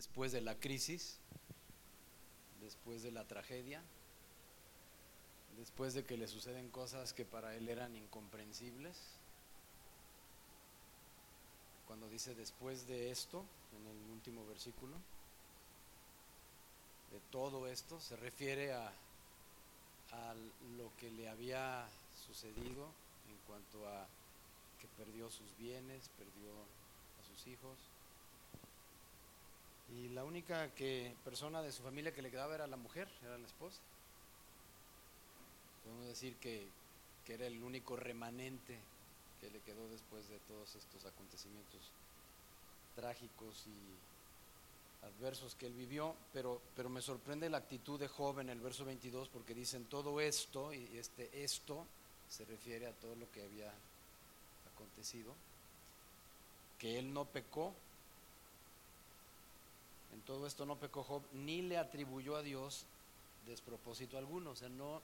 después de la crisis, después de la tragedia, después de que le suceden cosas que para él eran incomprensibles. Cuando dice después de esto, en el último versículo, de todo esto, se refiere a, a lo que le había sucedido en cuanto a que perdió sus bienes, perdió a sus hijos. Y la única que, persona de su familia que le quedaba era la mujer, era la esposa. Podemos decir que, que era el único remanente que le quedó después de todos estos acontecimientos trágicos y adversos que él vivió, pero, pero me sorprende la actitud de Job en el verso 22 porque dicen todo esto, y este esto se refiere a todo lo que había acontecido, que él no pecó, en todo esto no pecó Job, ni le atribuyó a Dios despropósito alguno, o sea, no,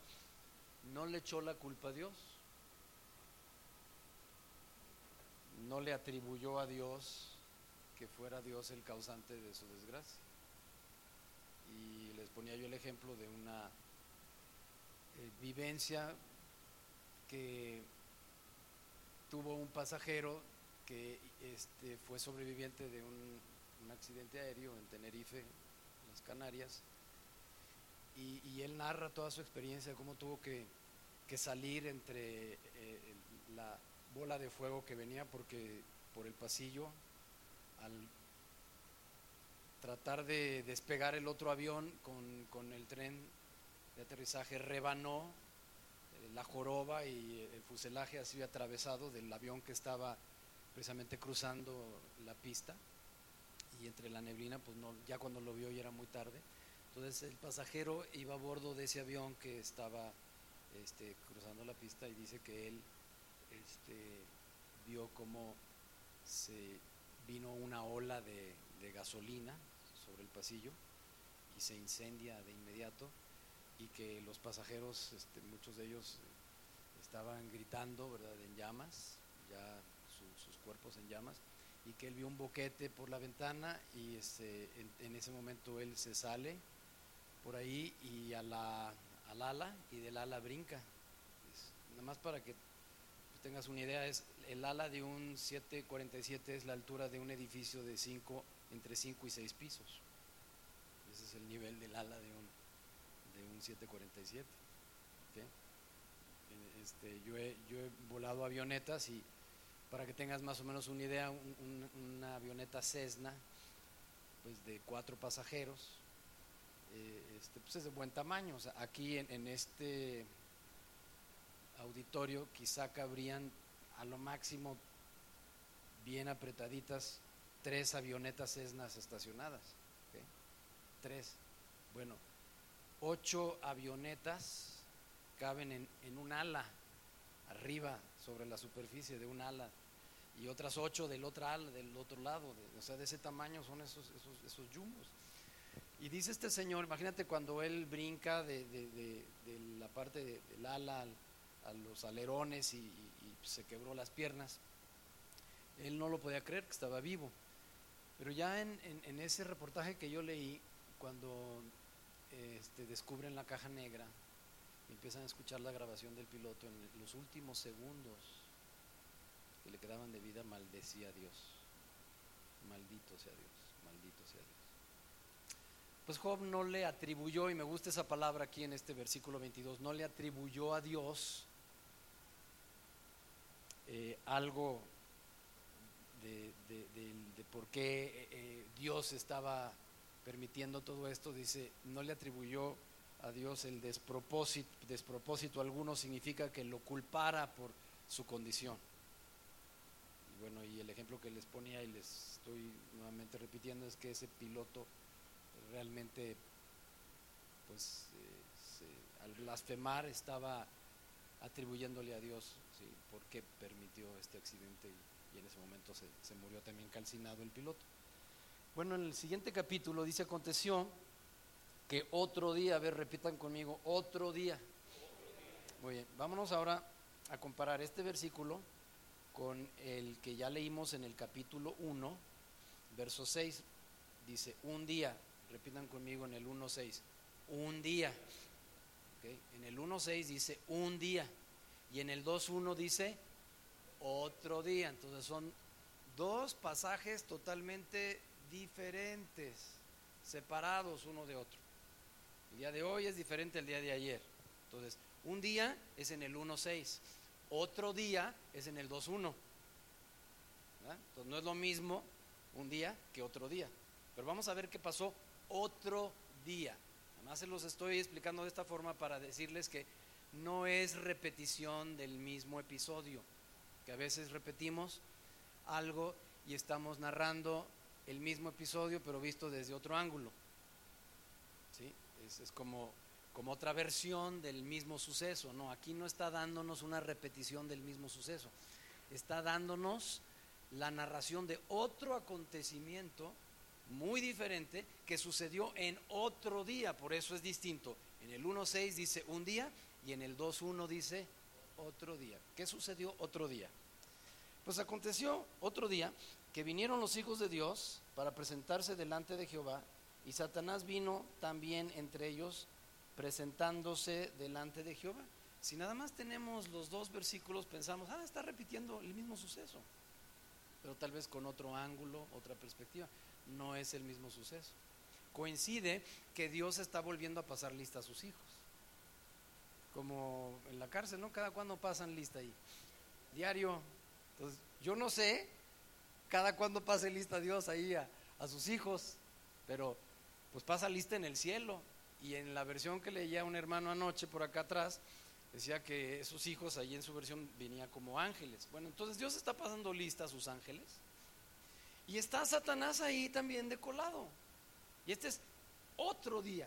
no le echó la culpa a Dios, no le atribuyó a Dios que fuera Dios el causante de su desgracia. Y les ponía yo el ejemplo de una eh, vivencia que tuvo un pasajero que este, fue sobreviviente de un, un accidente aéreo en Tenerife, en las Canarias, y, y, él narra toda su experiencia, cómo tuvo que, que salir entre eh, la bola de fuego que venía porque por el pasillo al tratar de despegar el otro avión con, con el tren de aterrizaje rebanó eh, la joroba y el fuselaje ha sido atravesado del avión que estaba precisamente cruzando la pista y entre la neblina, pues no, ya cuando lo vio ya era muy tarde. Entonces el pasajero iba a bordo de ese avión que estaba este, cruzando la pista y dice que él este, vio cómo se vino una ola de, gasolina sobre el pasillo y se incendia de inmediato y que los pasajeros, este, muchos de ellos estaban gritando, ¿verdad?, en llamas, ya su, sus cuerpos en llamas, y que él vio un boquete por la ventana y este, en, en, ese momento él se sale por ahí y a la, al ala y del ala brinca. Nada más para que tengas una idea, es el ala de un 747 es la altura de un edificio de cinco, entre 5 y 6 pisos. Ese es el nivel del ala de un, de un 747. ¿okay? Este, yo, yo he volado avionetas y para que tengas más o menos una idea, un, un, una avioneta Cessna, pues de cuatro pasajeros, eh, este, pues es de buen tamaño. Aquí en, en este auditorio quizá cabrían a lo máximo bien apretaditas tres avionetas Cessnas estacionadas. Tres. Bueno, ocho avionetas caben en, en, un ala, arriba, sobre la superficie de un ala, y otras ocho del otro ala, del otro lado. De, o sea, de ese tamaño son esos, esos, esos jumbos. Y dice este señor, imagínate cuando él brinca de, de, de, la parte del ala al, a los alerones y, se quebró las piernas. Él no lo podía creer que estaba vivo. Pero ya en, en, ese reportaje que yo leí, cuando este, descubren la caja negra empiezan a escuchar la grabación del piloto, en los últimos segundos que le quedaban de vida, maldecía a Dios. Maldito sea Dios, maldito sea Dios. Pues Job no le atribuyó, y me gusta esa palabra aquí en este versículo 22, no le atribuyó a Dios eh, algo de, por qué eh, Dios estaba permitiendo todo esto, dice, no le atribuyó a Dios el despropósito, despropósito alguno, significa que lo culpara por su condición. Y bueno, y el ejemplo que les ponía y les estoy nuevamente repitiendo es que ese piloto realmente, pues, eh, se, al blasfemar estaba atribuyéndole a Dios ¿sí? por qué permitió este accidente y, en ese momento se, murió también calcinado el piloto. Bueno, en el siguiente capítulo dice, aconteció que otro día, a ver, repitan conmigo, otro día. Muy bien, vámonos ahora a comparar este versículo con el que ya leímos en el capítulo 1, verso 6. dice un día. Repitan conmigo en el 1.6. Un día. En el 1.6 dice un día. Y en el 2.1 dice otro día. Entonces son dos pasajes totalmente diferentes, separados uno de otro. El día de hoy es diferente al día de ayer. Entonces, un día es en el 1.6, otro día es en el 2.1. Entonces no es lo mismo un día que otro día. Pero vamos a ver qué pasó otro día. Además se los estoy explicando de esta forma para decirles que no es repetición del mismo episodio, que a veces repetimos algo y estamos narrando el mismo episodio pero visto desde otro ángulo. Es como, como otra versión del mismo suceso. No, aquí no está dándonos una repetición del mismo suceso. Está dándonos la narración de otro acontecimiento muy diferente que sucedió en otro día, por eso es distinto. En el 1.6 dice un día y en el 2.1 dice otro día. ¿Qué sucedió otro día? Pues aconteció otro día que vinieron los hijos de Dios para presentarse delante de Jehová y Satanás vino también entre ellos presentándose delante de Jehová. Si nada más tenemos los dos versículos, pensamos, ah, está repitiendo el mismo suceso, pero tal vez con otro ángulo, otra perspectiva no es el mismo suceso. Coincide que Dios está volviendo a pasar lista a sus hijos. Como en la cárcel, ¿no? Cada cuando pasan lista ahí. Diario. Entonces, yo no sé cada cuando pase lista Dios ahí a, a sus hijos, pero pues pasa lista en el cielo. Y en la versión que leía un hermano anoche por acá atrás, decía que esos hijos ahí en su versión venía como ángeles. Bueno, entonces Dios está pasando lista a sus ángeles y está Satanás ahí también de colado. Y este es otro día.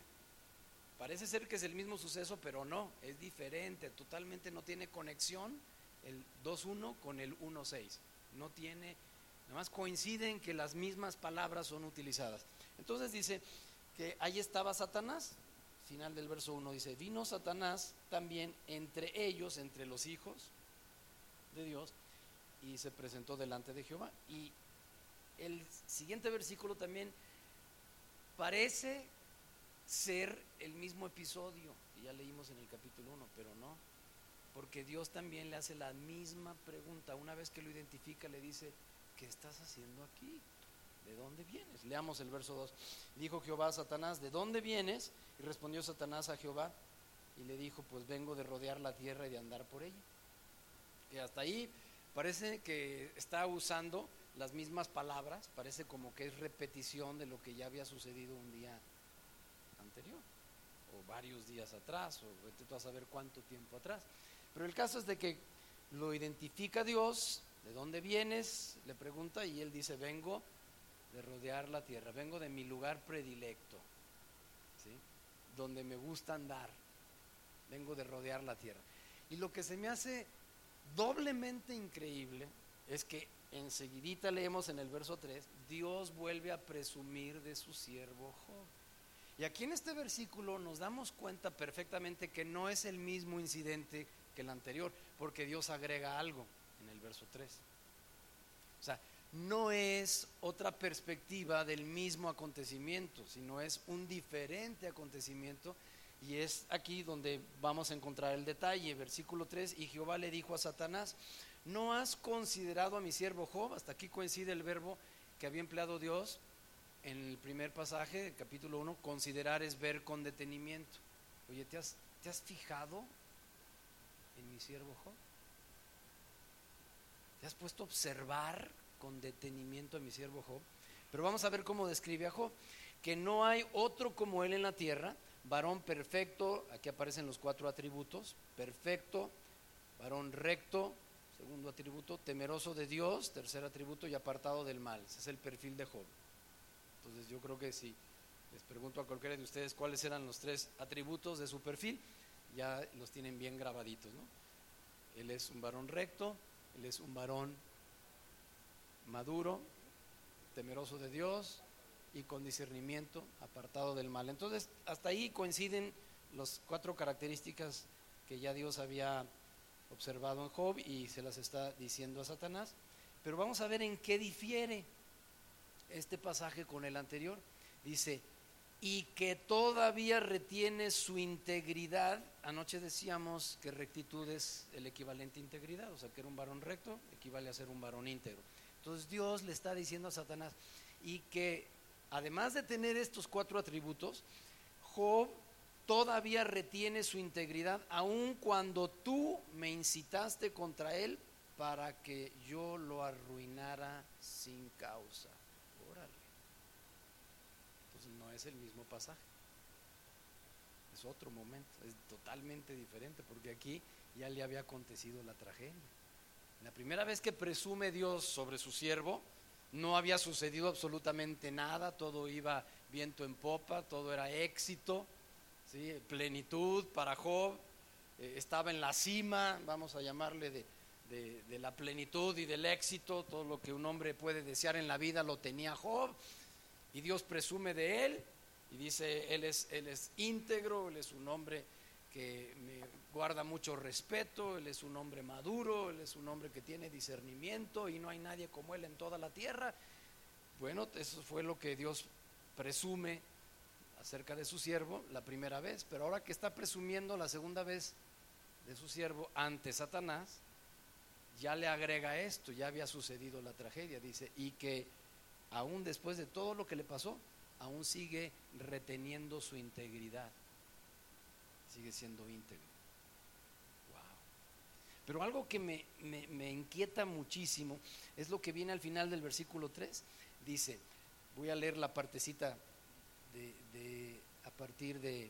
Parece ser que es el mismo suceso, pero no, es diferente, totalmente no tiene conexión el 2.1 con el 1.6. No tiene, nada más coinciden que las mismas palabras son utilizadas. Entonces dice que ahí estaba Satanás, final del verso 1 dice, vino Satanás también entre ellos, entre los hijos de Dios, y se presentó delante de Jehová. Y el siguiente versículo también parece ser el mismo episodio que ya leímos en el capítulo 1, pero no, porque Dios también le hace la misma pregunta. Una vez que lo identifica, le dice, ¿qué estás haciendo aquí? ¿De dónde vienes? Leamos el verso 2. Dijo Jehová a Satanás, ¿de dónde vienes? Y respondió Satanás a Jehová y le dijo, pues vengo de rodear la tierra y de andar por ella. Y hasta ahí parece que está usando las mismas palabras, parece como que es repetición de lo que ya había sucedido un día anterior, o varios días atrás, o vete tú a saber cuánto tiempo atrás. Pero el caso es de que lo identifica Dios, ¿de dónde vienes? Le pregunta y él dice, vengo de rodear la tierra, vengo de mi lugar predilecto, ¿sí? donde me gusta andar, vengo de rodear la tierra. Y lo que se me hace doblemente increíble es que enseguidita leemos en el verso 3, Dios vuelve a presumir de su siervo Job. Y aquí en este versículo nos damos cuenta perfectamente que no es el mismo incidente que el anterior, porque Dios agrega algo en el verso 3. O sea, no es otra perspectiva del mismo acontecimiento, sino es un diferente acontecimiento. Y es aquí donde vamos a encontrar el detalle. Versículo 3, y Jehová le dijo a Satanás, ¿no has considerado a mi siervo Job? Hasta aquí coincide el verbo que había empleado Dios en el primer pasaje, capítulo 1, considerar es ver con detenimiento. Oye, ¿te has, ¿te has fijado en mi siervo Job? ¿Te has puesto a observar con detenimiento a mi siervo Job? Pero vamos a ver cómo describe a Job, que no hay otro como él en la tierra, varón perfecto, aquí aparecen los cuatro atributos, perfecto, varón recto, Segundo atributo, temeroso de Dios. Tercer atributo, y apartado del mal. Ese es el perfil de Job. Entonces yo creo que si les pregunto a cualquiera de ustedes cuáles eran los tres atributos de su perfil, ya los tienen bien grabaditos. ¿no? Él es un varón recto, él es un varón maduro, temeroso de Dios y con discernimiento, apartado del mal. Entonces, hasta ahí coinciden las cuatro características que ya Dios había observado en Job y se las está diciendo a Satanás. Pero vamos a ver en qué difiere. este pasaje con el anterior. Dice, y que todavía retiene su integridad. Anoche decíamos que rectitud es el equivalente a integridad, o sea, que era un varón recto, equivale a ser un varón íntegro. Entonces Dios le está diciendo a Satanás, y que además de tener estos cuatro atributos, Job todavía retiene su integridad, aun cuando tú me incitaste contra él para que yo lo arruinara sin causa. Órale. Entonces no es el mismo pasaje. Es otro momento, es totalmente diferente, porque aquí ya le había acontecido la tragedia. La primera vez que presume Dios sobre su siervo, no había sucedido absolutamente nada, todo iba viento en popa, todo era éxito, plenitud para Job, eh, estaba en la cima, vamos a llamarle de, de, la plenitud y del éxito, todo lo que un hombre puede desear en la vida lo tenía Job, y Dios presume de él, y dice, él es, él es íntegro, él es un hombre que me guarda mucho respeto, él es un hombre maduro, él es un hombre que tiene discernimiento y no hay nadie como él en toda la tierra. Bueno, eso fue lo que Dios presume acerca de su siervo la primera vez, pero ahora que está presumiendo la segunda vez de su siervo ante Satanás, ya le agrega esto, ya había sucedido la tragedia, dice, y que aún después de todo lo que le pasó, aún sigue reteniendo su integridad sigue siendo íntegro. Wow. Pero algo que me, me, inquieta muchísimo es lo que viene al final del versículo 3. Dice, voy a leer la partecita de, a partir de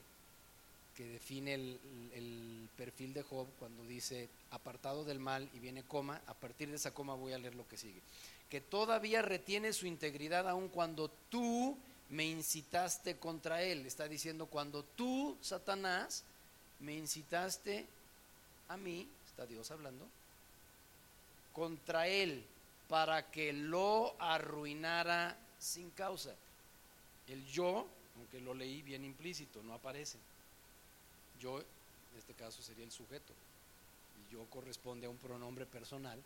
que define el, el, perfil de Job cuando dice apartado del mal y viene coma, a partir de esa coma voy a leer lo que sigue. Que todavía retiene su integridad aun cuando tú me incitaste contra él. Está diciendo, cuando tú, Satanás, me incitaste a mí, está Dios hablando, contra él para que lo arruinara sin causa. El yo, aunque lo leí bien implícito, no aparece. Yo, en este caso, sería el sujeto. Y yo corresponde a un pronombre personal.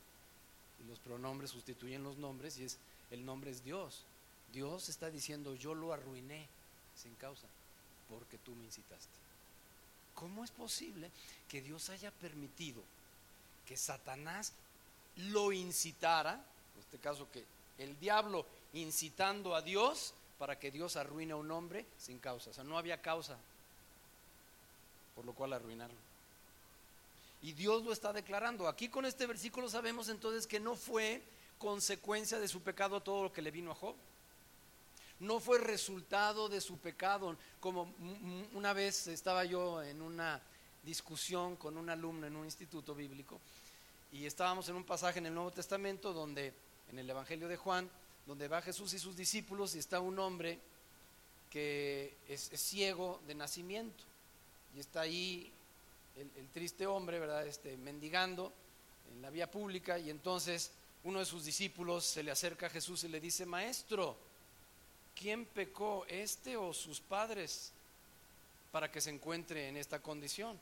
Y los pronombres sustituyen los nombres y es el nombre es Dios. Dios está diciendo, yo lo arruiné sin causa, porque tú me incitaste. ¿Cómo es posible que Dios haya permitido que Satanás lo incitara, en este caso que el diablo incitando a Dios para que Dios arruine a un hombre sin causa? O sea, no había causa por lo cual arruinarlo. Y Dios lo está declarando. Aquí con este versículo sabemos entonces que no fue consecuencia de su pecado todo lo que le vino a Job no fue resultado de su pecado. Como una vez estaba yo en una discusión con un alumno en un instituto bíblico y estábamos en un pasaje en el Nuevo Testamento donde, en el Evangelio de Juan, donde va Jesús y sus discípulos y está un hombre que es, ciego de nacimiento y está ahí el, el, triste hombre, ¿verdad? Este, mendigando en la vía pública y entonces uno de sus discípulos se le acerca a Jesús y le dice, maestro, ¿quién pecó, este o sus padres, para que se encuentre en esta condición?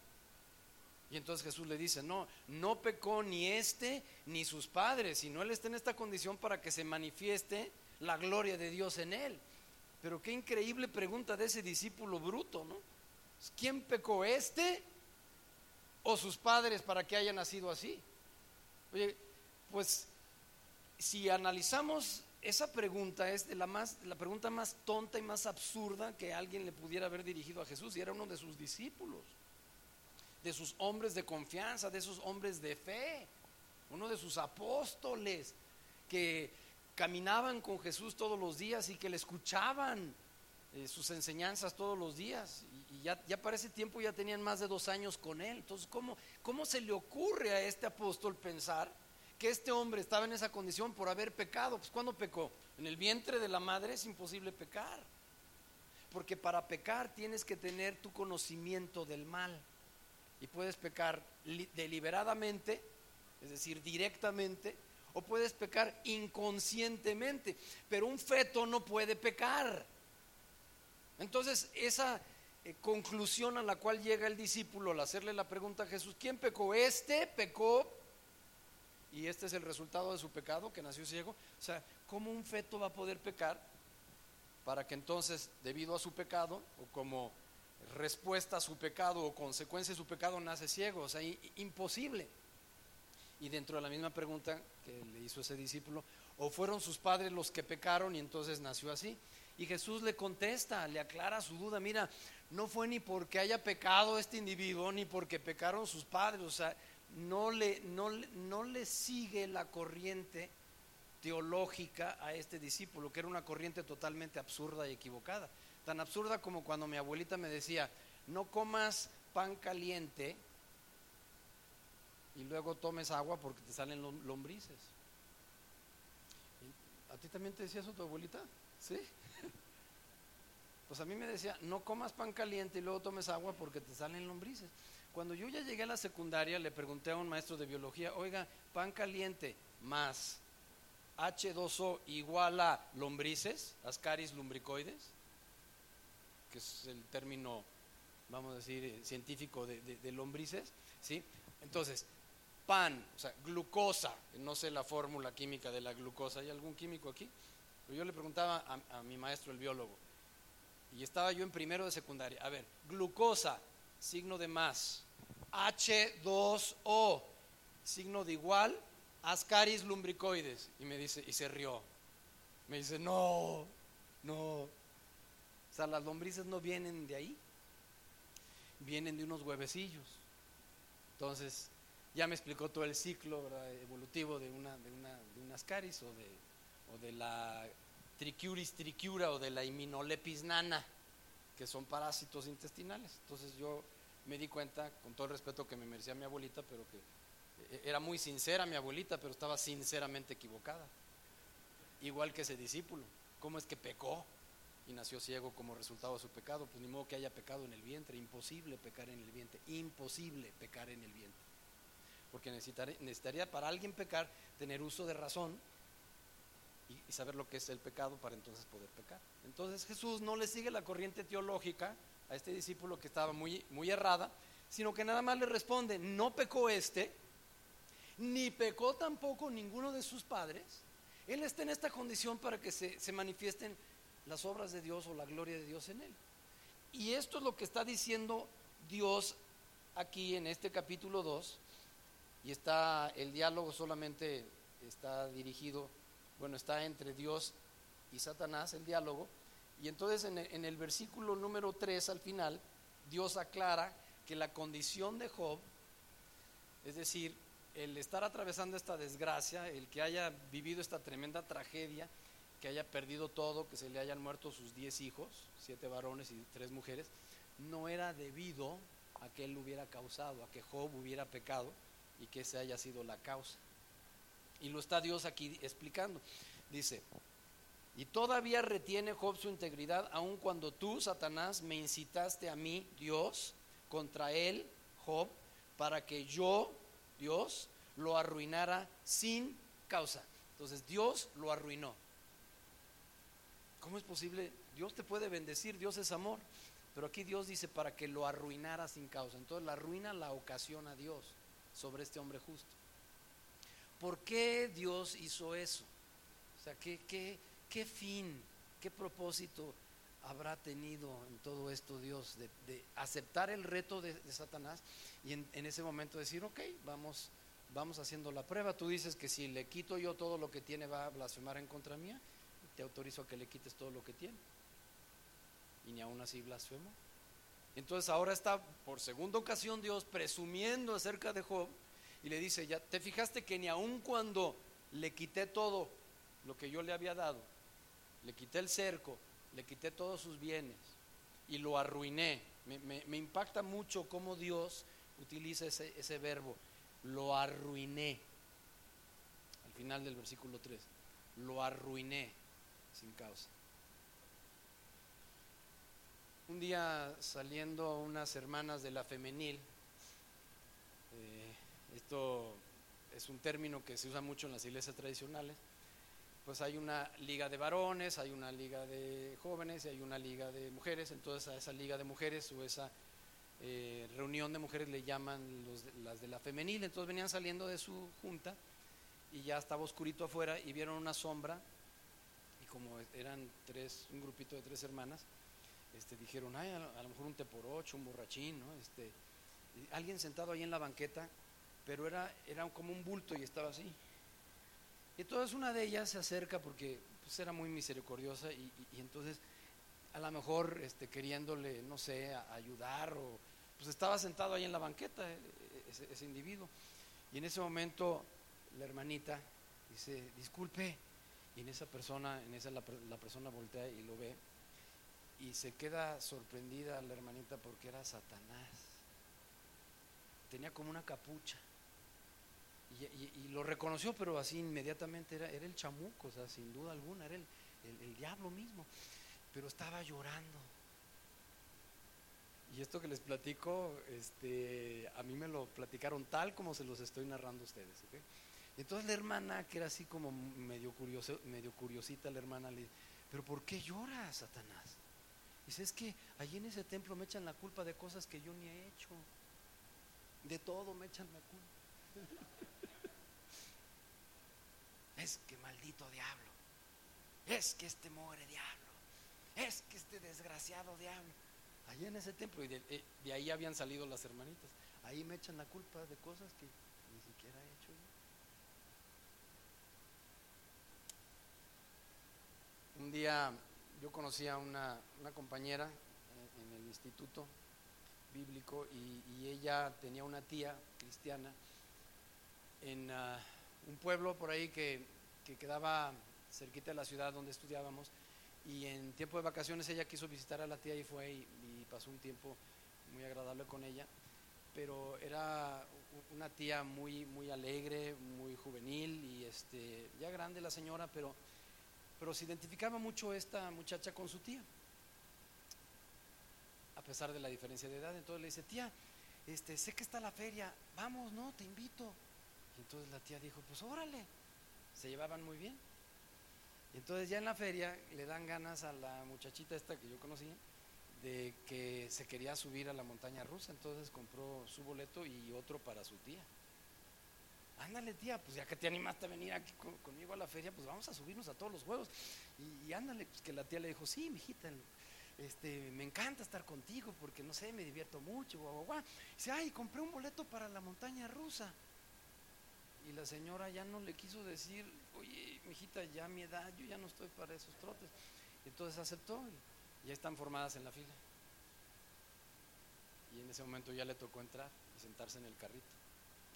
Y entonces Jesús le dice, no, no pecó ni este ni sus padres, sino él está en esta condición para que se manifieste la gloria de Dios en él. Pero qué increíble pregunta de ese discípulo bruto, ¿no? ¿Quién pecó, este o sus padres para que haya nacido así? Oye, pues si analizamos esa pregunta es la, más, la pregunta más tonta y más absurda que alguien le pudiera haber dirigido a Jesús, y era uno de sus discípulos, de sus hombres de confianza, de esos hombres de fe, uno de sus apóstoles que caminaban con Jesús todos los días y que le escuchaban eh, sus enseñanzas todos los días. Y, ya, ya, para ese tiempo ya tenían más de dos años con él. Entonces, ¿cómo, ¿cómo se le ocurre a este apóstol pensar que este hombre estaba en esa condición por haber pecado. Pues ¿cuándo pecó? En el vientre de la madre es imposible pecar. Porque para pecar tienes que tener tu conocimiento del mal. Y puedes pecar deliberadamente, es decir, directamente, o puedes pecar inconscientemente. Pero un feto no puede pecar. Entonces, esa eh, conclusión a la cual llega el discípulo al hacerle la pregunta a Jesús, ¿quién pecó? Este pecó y este es el resultado de su pecado, que nació ciego. O sea, ¿cómo un feto va a poder pecar para que entonces, debido a su pecado, o como respuesta a su pecado o consecuencia de su pecado, nace ciego? O sea, imposible. Y dentro de la misma pregunta que le hizo ese discípulo, o fueron sus padres los que pecaron y entonces nació así. Y Jesús le contesta, le aclara su duda, mira, no fue ni porque haya pecado este individuo, ni porque pecaron sus padres, o sea, no le, no, no le sigue la corriente teológica a este discípulo, que era una corriente totalmente absurda y equivocada. Tan absurda como cuando mi abuelita me decía, no comas pan caliente y luego tomes agua porque te salen lombrices. ¿A ti también te decía eso tu abuelita? ¿Sí? Pues a mí me decía, no comas pan caliente y luego tomes agua porque te salen lombrices. Cuando yo ya llegué a la secundaria, le pregunté a un maestro de biología, oiga, pan caliente más H2O igual a lombrices, ascaris lumbricoides, que es el término, vamos a decir, eh, científico de, lombrices, ¿sí? Entonces, pan, o sea, glucosa, no sé la fórmula química de la glucosa, ¿hay algún químico aquí? Pero yo le preguntaba a mi maestro, el biólogo, y estaba yo en primero de secundaria, a ver, glucosa, signo de más, H2O, signo de igual, Ascaris lumbricoides. Y me dice, y se rió. Me dice, no, no. O sea, las lombrices no vienen de ahí, vienen de unos huevecillos. Entonces, ya me explicó todo el ciclo evolutivo de una, de una, de ascaris o de, o de la tricuris tricura o de la iminolepis nana, que son parásitos intestinales. Entonces yo me di cuenta, con todo el respeto que me merecía mi abuelita, pero que e-, era muy sincera mi abuelita, pero estaba sinceramente equivocada. Igual que ese discípulo. ¿Cómo es que pecó y nació ciego como resultado de su pecado? Pues ni modo que haya pecado en el vientre. Imposible pecar en el vientre. Imposible pecar en el vientre. Porque necesitaría para alguien pecar tener uso de razón y, saber lo que es el pecado para entonces poder pecar. Entonces Jesús no le sigue la corriente teológica a este discípulo que estaba muy, muy errada, sino que nada más le responde, no pecó este, ni pecó tampoco ninguno de sus padres, Él está en esta condición para que se, manifiesten las obras de Dios o la gloria de Dios en Él. Y esto es lo que está diciendo Dios aquí en este capítulo 2, y está el diálogo solamente está dirigido, bueno, está entre Dios y Satanás el diálogo, y entonces en el, versículo número 3 al final, Dios aclara que la condición de Job, es decir, el estar atravesando esta desgracia, el que haya vivido esta tremenda tragedia, que haya perdido todo, que se le hayan muerto sus diez hijos, siete varones y tres mujeres, no era debido a que él hubiera causado, a que Job hubiera pecado y que esa haya sido la causa. Y lo está Dios aquí explicando. Dice, y todavía retiene Job su integridad, aun cuando tú, Satanás, me incitaste a mí, Dios, contra él, Job, para que yo Dios lo arruinara sin causa. Entonces Dios lo arruinó. ¿Cómo es posible? Dios te puede bendecir, Dios es amor. Pero aquí Dios dice para que lo arruinara sin causa. Entonces la ruina la ocasiona Dios sobre este hombre justo. ¿Por qué Dios hizo eso? O sea, ¿qué, fin, qué propósito habrá tenido en todo esto Dios de, aceptar el reto de, Satanás y en, ese momento decir, ok, vamos, vamos haciendo la prueba. Tú dices que si le quito yo todo lo que tiene va a blasfemar en contra mía, te autorizo a que le quites todo lo que tiene. Y ni aún así blasfemo. Entonces ahora está por segunda ocasión Dios presumiendo acerca de Job y le dice, ya te fijaste que ni aun cuando le quité todo lo que yo le había dado, le quité el cerco, le quité todos sus bienes y lo arruiné. Me, impacta mucho cómo Dios utiliza ese, ese verbo, lo arruiné. Al final del versículo 3, lo arruiné sin causa. Un día saliendo unas hermanas de la femenil, esto es un término que se usa mucho en las iglesias tradicionales, pues hay una liga de varones, hay una liga de jóvenes y hay una liga de mujeres. Entonces a esa liga de mujeres o esa eh, reunión de mujeres le llaman las de la femenil. Entonces venían saliendo de su junta y ya estaba oscurito afuera y vieron una sombra como eran tres, un grupito de tres hermanas, este, dijeron, ay, a, lo mejor un te por ocho, un borrachín, ¿no? Este, alguien sentado ahí en la banqueta, pero era, era como un bulto y estaba así. Y entonces una de ellas se acerca porque pues, era muy misericordiosa y, entonces a lo mejor este, queriéndole, no sé, ayudar o pues estaba sentado ahí en la banqueta eh, ese, individuo. Y en ese momento la hermanita dice, disculpe, y en esa persona, en esa la, la persona voltea y lo ve y se queda sorprendida la hermanita porque era Satanás. Tenía como una capucha. Y, lo reconoció, pero así inmediatamente era, era el chamuco, o sea, sin duda alguna, era el, el diablo mismo. Pero estaba llorando. Y esto que les platico, este, a mí me lo platicaron tal como se los estoy narrando a ustedes. Entonces la hermana, que era así como medio, curioso, medio curiosita, la hermana le dice, pero ¿por qué llora Satanás? Dice, es que allí en ese templo me echan la culpa de cosas que yo ni he hecho. De todo me echan la culpa. es que maldito diablo. Es que este more diablo. Es que este desgraciado diablo allá en ese templo, y eh, de, ahí habían salido las hermanitas. Ahí me echan la culpa de cosas que ni siquiera he hecho yo. Un día yo conocí a una, compañera eh, en, el instituto bíblico y, ella tenía una tía cristiana en ah, un pueblo por ahí que, que quedaba cerquita de la ciudad donde estudiábamos y en tiempo de vacaciones ella quiso visitar a la tía y fue y, pasó un tiempo muy agradable con ella, pero era una tía muy, muy alegre, muy juvenil y este, ya grande la señora, pero, pero se identificaba mucho esta muchacha con su tía, a pesar de la diferencia de edad. Entonces le dice, tía, este, sé que está la feria, vamos, no, te invito. Y entonces la tía dijo, pues órale, se llevaban muy bien. Y entonces ya en la feria le dan ganas a la muchachita esta que yo conocía de que se quería subir a la montaña rusa, entonces compró su boleto y otro para su tía. Ándale tía, pues ya que te animaste a venir aquí conmigo a la feria, pues vamos a subirnos a todos los juegos. Y, ándale, pues que la tía le dijo, sí, mijita, este, me encanta estar contigo porque no sé, me divierto mucho, guau, guau, Dice, ay, compré un boleto para la montaña rusa. Y la señora ya no le quiso decir, oye, mijita, ya mi edad, yo ya no estoy para esos trotes. Entonces aceptó ya están formadas en la fila. Y en ese momento ya le tocó entrar y sentarse en el carrito.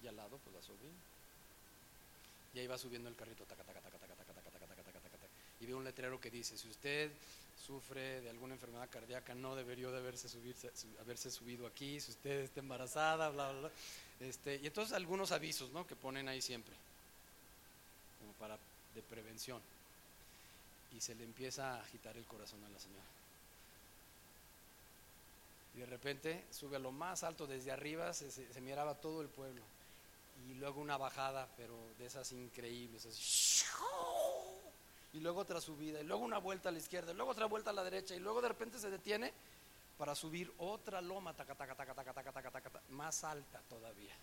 Y al lado, pues la sobrina. Y ahí va subiendo el carrito, taca, taca, taca, taca, taca, taca, taca, taca, taca, taca, y ve un letrero que dice, si usted sufre de alguna enfermedad cardíaca, no debería de haberse, subirse, haberse subido aquí, si usted está embarazada, bla, bla, bla. Este, y entonces algunos avisos ¿no? que ponen ahí siempre, como para de prevención. Y se le empieza a agitar el corazón a la señora. Y de repente sube a lo más alto, desde arriba se, miraba todo el pueblo. Y luego una bajada, pero de esas increíbles. y luego otra subida, y luego una vuelta a la izquierda, y luego otra vuelta a la derecha, y luego de repente se detiene para subir otra loma, taca, taca, taca, más alta todavía.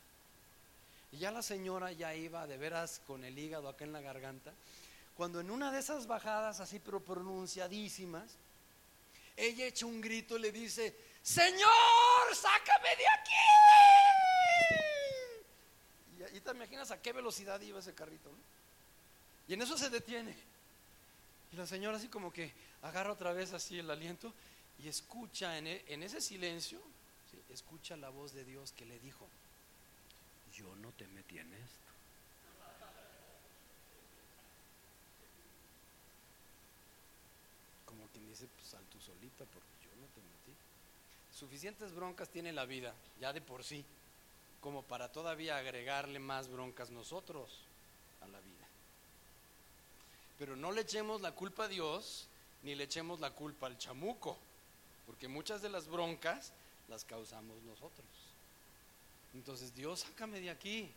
Y ya la señora ya iba de veras con el hígado acá en la garganta, cuando en una de esas bajadas así pero pronunciadísimas, ella echa un grito y le dice, Señor, sácame de aquí. Y, te imaginas a qué velocidad iba ese carrito. Y en eso se detiene. Y la señora así como que agarra otra vez así el aliento y escucha en, e, ese silencio, escucha la voz de Dios que le dijo, yo no te metí en esto. Como quien dice, pues sal tú solita porque yo no te metí. Suficientes broncas tiene la vida, ya de por sí, como para todavía agregarle más broncas nosotros a la vida. Pero no le echemos la culpa a Dios, ni le echemos la culpa al chamuco porque muchas de las broncas las causamos nosotros. Entonces, Dios, sácame de aquí.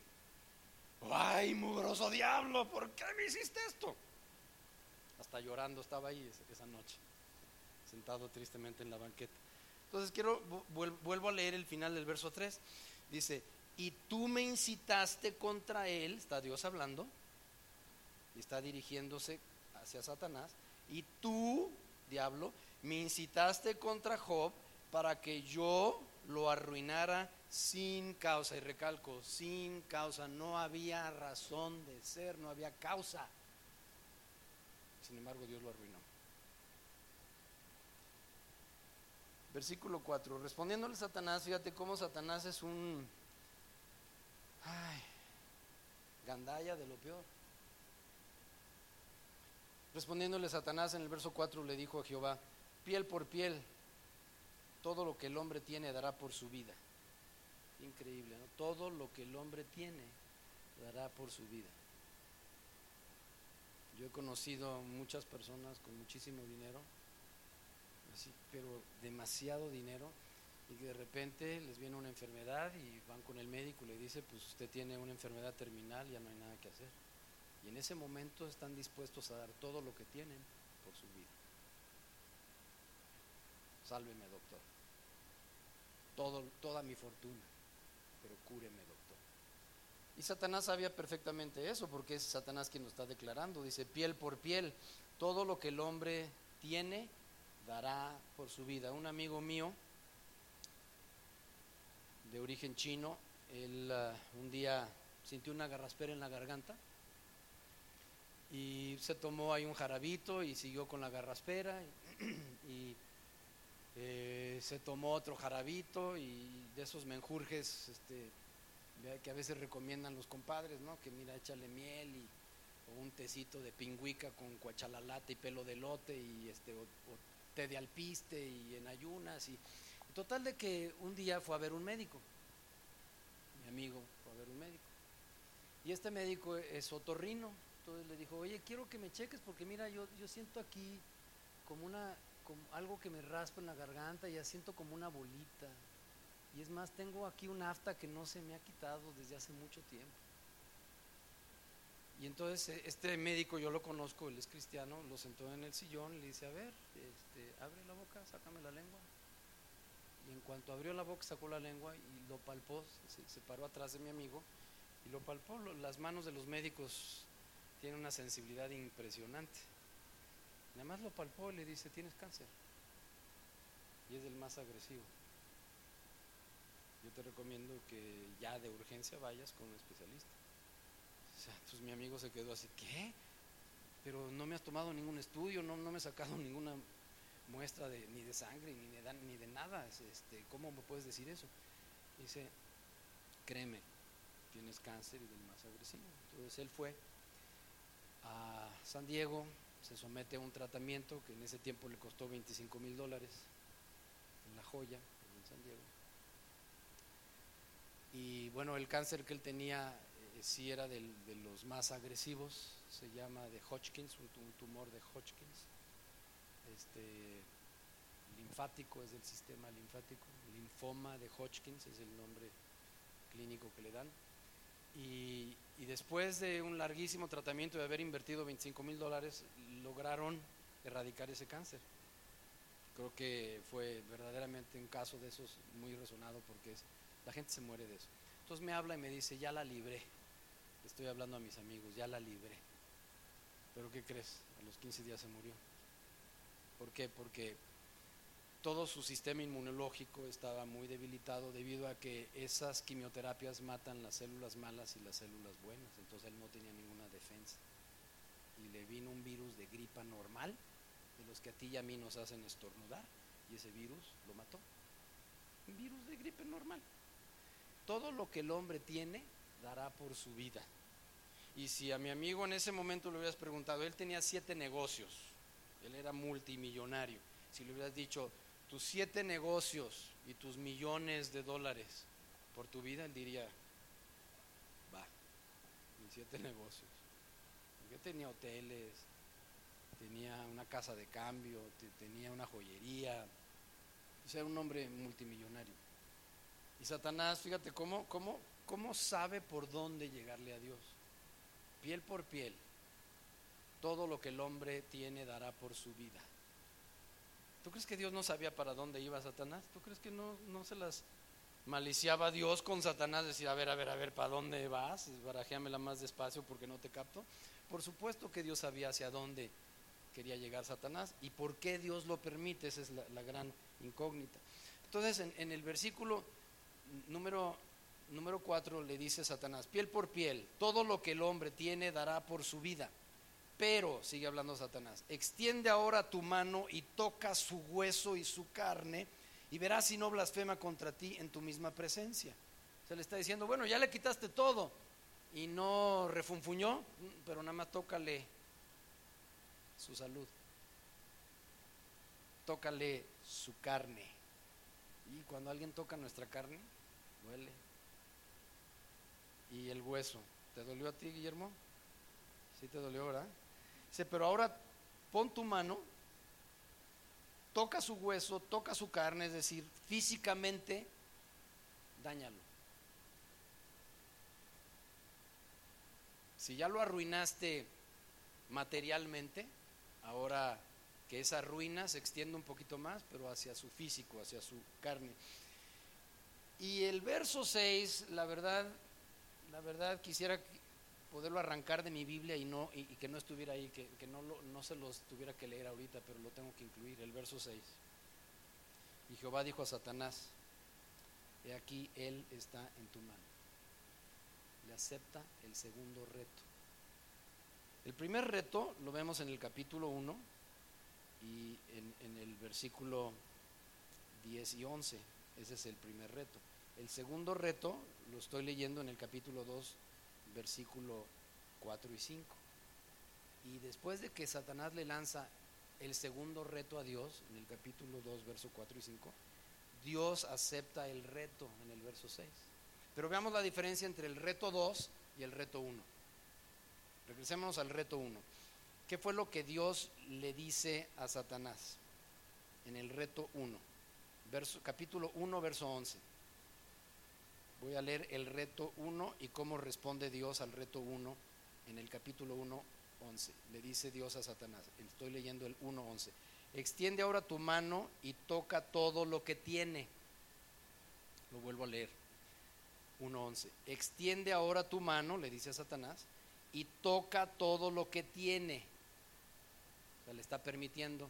Ay, mugroso diablo, ¿por qué me hiciste esto? Hasta llorando estaba ahí esa noche, sentado tristemente en la banqueta. Entonces quiero, vuelvo a leer el final del verso 3. Dice, y tú me incitaste contra él, está Dios hablando, y está dirigiéndose hacia Satanás, Y tú, diablo, me incitaste contra Job para que yo lo arruinara sin causa. Y recalco, sin causa. No había razón de ser, no había causa. Sin embargo, Dios lo arruinó. Versículo 4. Respondiéndole Satanás, fíjate cómo Satanás es un... Ay, gandalla de lo peor. Respondiéndole Satanás en el verso 4 le dijo a Jehová, piel por piel, todo lo que el hombre tiene dará por su vida. Increíble, ¿no? Todo lo que el hombre tiene dará por su vida. Yo he conocido muchas personas con muchísimo dinero, así, pero demasiado dinero, y que de repente les viene una enfermedad y van con el médico y le dice, pues usted tiene una enfermedad terminal, ya no hay nada que hacer. Y en ese momento están dispuestos a dar todo lo que tienen por su vida. Sálveme, doctor. Todo, toda mi fortuna, pero cúreme, doctor. Y Satanás sabía perfectamente eso, porque es Satanás quien lo está declarando. Dice, piel por piel, todo lo que el hombre tiene, dará por su vida. Un amigo mío, de origen chino, él uh, un día sintió una garraspera en la garganta y se tomó ahí un jarabito y siguió con la garraspera y, eh, se tomó otro jarabito y de esos menjurjes este, que a veces recomiendan los compadres, ¿no? Que mira, échale miel y o un tecito de pingüica con cuachalalate y pelo de lote y este o, té de alpiste y en ayunas y total de que un día fue a ver un médico. Mi amigo fue a ver un médico. Y este médico es otorrino, entonces le dijo, oye, quiero que me cheques porque mira, yo, yo siento aquí como una, algo que me raspa en la garganta, y ya siento como una bolita. Y es más, tengo aquí un afta que no se me ha quitado desde hace mucho tiempo. Y entonces eh, este médico, yo lo conozco, él es cristiano, lo sentó en el sillón le dice, a ver, este, abre la boca, sácame la lengua. Y en cuanto abrió la boca, sacó la lengua y lo palpó, se, paró atrás de mi amigo y lo palpó. Las manos de los médicos tienen una sensibilidad impresionante. Nada más lo palpó y le dice, tienes cáncer. Y es el más agresivo. Yo te recomiendo que ya de urgencia vayas con un especialista. O sea, entonces mi amigo se quedó así, ¿qué? Pero no me has tomado ningún estudio, no, no me has sacado ninguna muestra de, ni de sangre, ni de, ni de nada. Este, ¿Cómo me puedes decir eso? dice, créeme, tienes cáncer y del más agresivo. Entonces él fue a San Diego, se somete a un tratamiento que en ese tiempo le costó 25 mil dólares en La Joya, en San Diego. Y bueno, el cáncer que él tenía eh, sí era de los más agresivos, se llama de Hodgkins, un, tumor de Hodgkins. Este, linfático es del sistema linfático, linfoma de Hodgkins es el nombre clínico que le dan. Y, y después de un larguísimo tratamiento de haber invertido 25 mil dólares, lograron erradicar ese cáncer. Creo que fue verdaderamente un caso de esos muy resonado porque es, la gente se muere de eso. Entonces me habla y me dice, ya la libré. Estoy hablando a mis amigos, ya la libré. Pero ¿qué crees? A los 15 días se murió. ¿Por qué? Porque todo su sistema inmunológico estaba muy debilitado debido a que esas quimioterapias matan las células malas y las células buenas. Entonces él no tenía ninguna defensa. Y le vino un virus de gripa normal, de los que a ti y a mí nos hacen estornudar, y ese virus lo mató. Un virus de gripe normal. Todo lo que el hombre tiene dará por su vida. Y si a mi amigo en ese momento le hubieras preguntado, él tenía siete negocios, él era multimillonario. Si le hubieras dicho, tus siete negocios y tus millones de dólares por tu vida, él diría, va, mis siete negocios. Yo tenía hoteles, tenía una casa de cambio, tenía una joyería, o sea, un hombre multimillonario. Y Satanás, fíjate cómo, cómo, cómo sabe por dónde llegarle a Dios. Piel por piel. Todo lo que el hombre tiene dará por su vida. ¿Tú crees que Dios no sabía para dónde iba Satanás? ¿Tú crees que no, no se las maliciaba Dios con Satanás? Decir, a ver, a ver, a ver, ¿para dónde vas? Barajéamela más despacio porque no te capto. Por supuesto que Dios sabía hacia dónde quería llegar Satanás y por qué Dios lo permite, esa es la, gran incógnita. Entonces, en, el versículo número, número 4 le dice Satanás, piel por piel, todo lo que el hombre tiene dará por su vida. Pero, sigue hablando Satanás, extiende ahora tu mano y toca su hueso y su carne y verás si no blasfema contra ti en tu misma presencia. Se le está diciendo, bueno, ya le quitaste todo y no refunfuñó, pero nada más tócale su salud. Tócale su carne. Y cuando alguien toca nuestra carne, duele. Y el hueso, ¿te dolió a ti, Guillermo? Sí te dolió, ¿verdad? Dice, pero ahora pon tu mano, toca su hueso, toca su carne, es decir, físicamente, dañalo. Si ya lo arruinaste materialmente, ahora que esa ruina se extiende un poquito más, pero hacia su físico, hacia su carne. Y el verso 6, la verdad, la verdad quisiera poderlo arrancar de mi Biblia y no y, que no estuviera ahí, que, no, no se los tuviera que leer ahorita, pero lo tengo que incluir, el verso 6. Y Jehová dijo a Satanás, he aquí, él está en tu mano. Le acepta el segundo reto. El primer reto lo vemos en el capítulo 1 y en, el versículo 10 y 11. Ese es el primer reto. El segundo reto lo estoy leyendo en el capítulo 2, versículo 4 y 5. Y después de que Satanás le lanza el segundo reto a Dios, en el capítulo 2, verso 4 y 5, Dios acepta el reto en el verso 6. Pero veamos la diferencia entre el reto 2 y el reto 1. Regresemos al reto 1. ¿Qué fue lo que Dios le dice a Satanás en el reto 1? capítulo 1, verso 11. Voy a leer el reto 1 y cómo responde Dios al reto 1 en el capítulo 1, 11. Le dice Dios a Satanás, estoy leyendo el 1, 11. Extiende ahora tu mano y toca todo lo que tiene. Lo vuelvo a leer. 1.11. Extiende ahora tu mano, le dice a Satanás, y toca todo lo que tiene. O sea, le está permitiendo.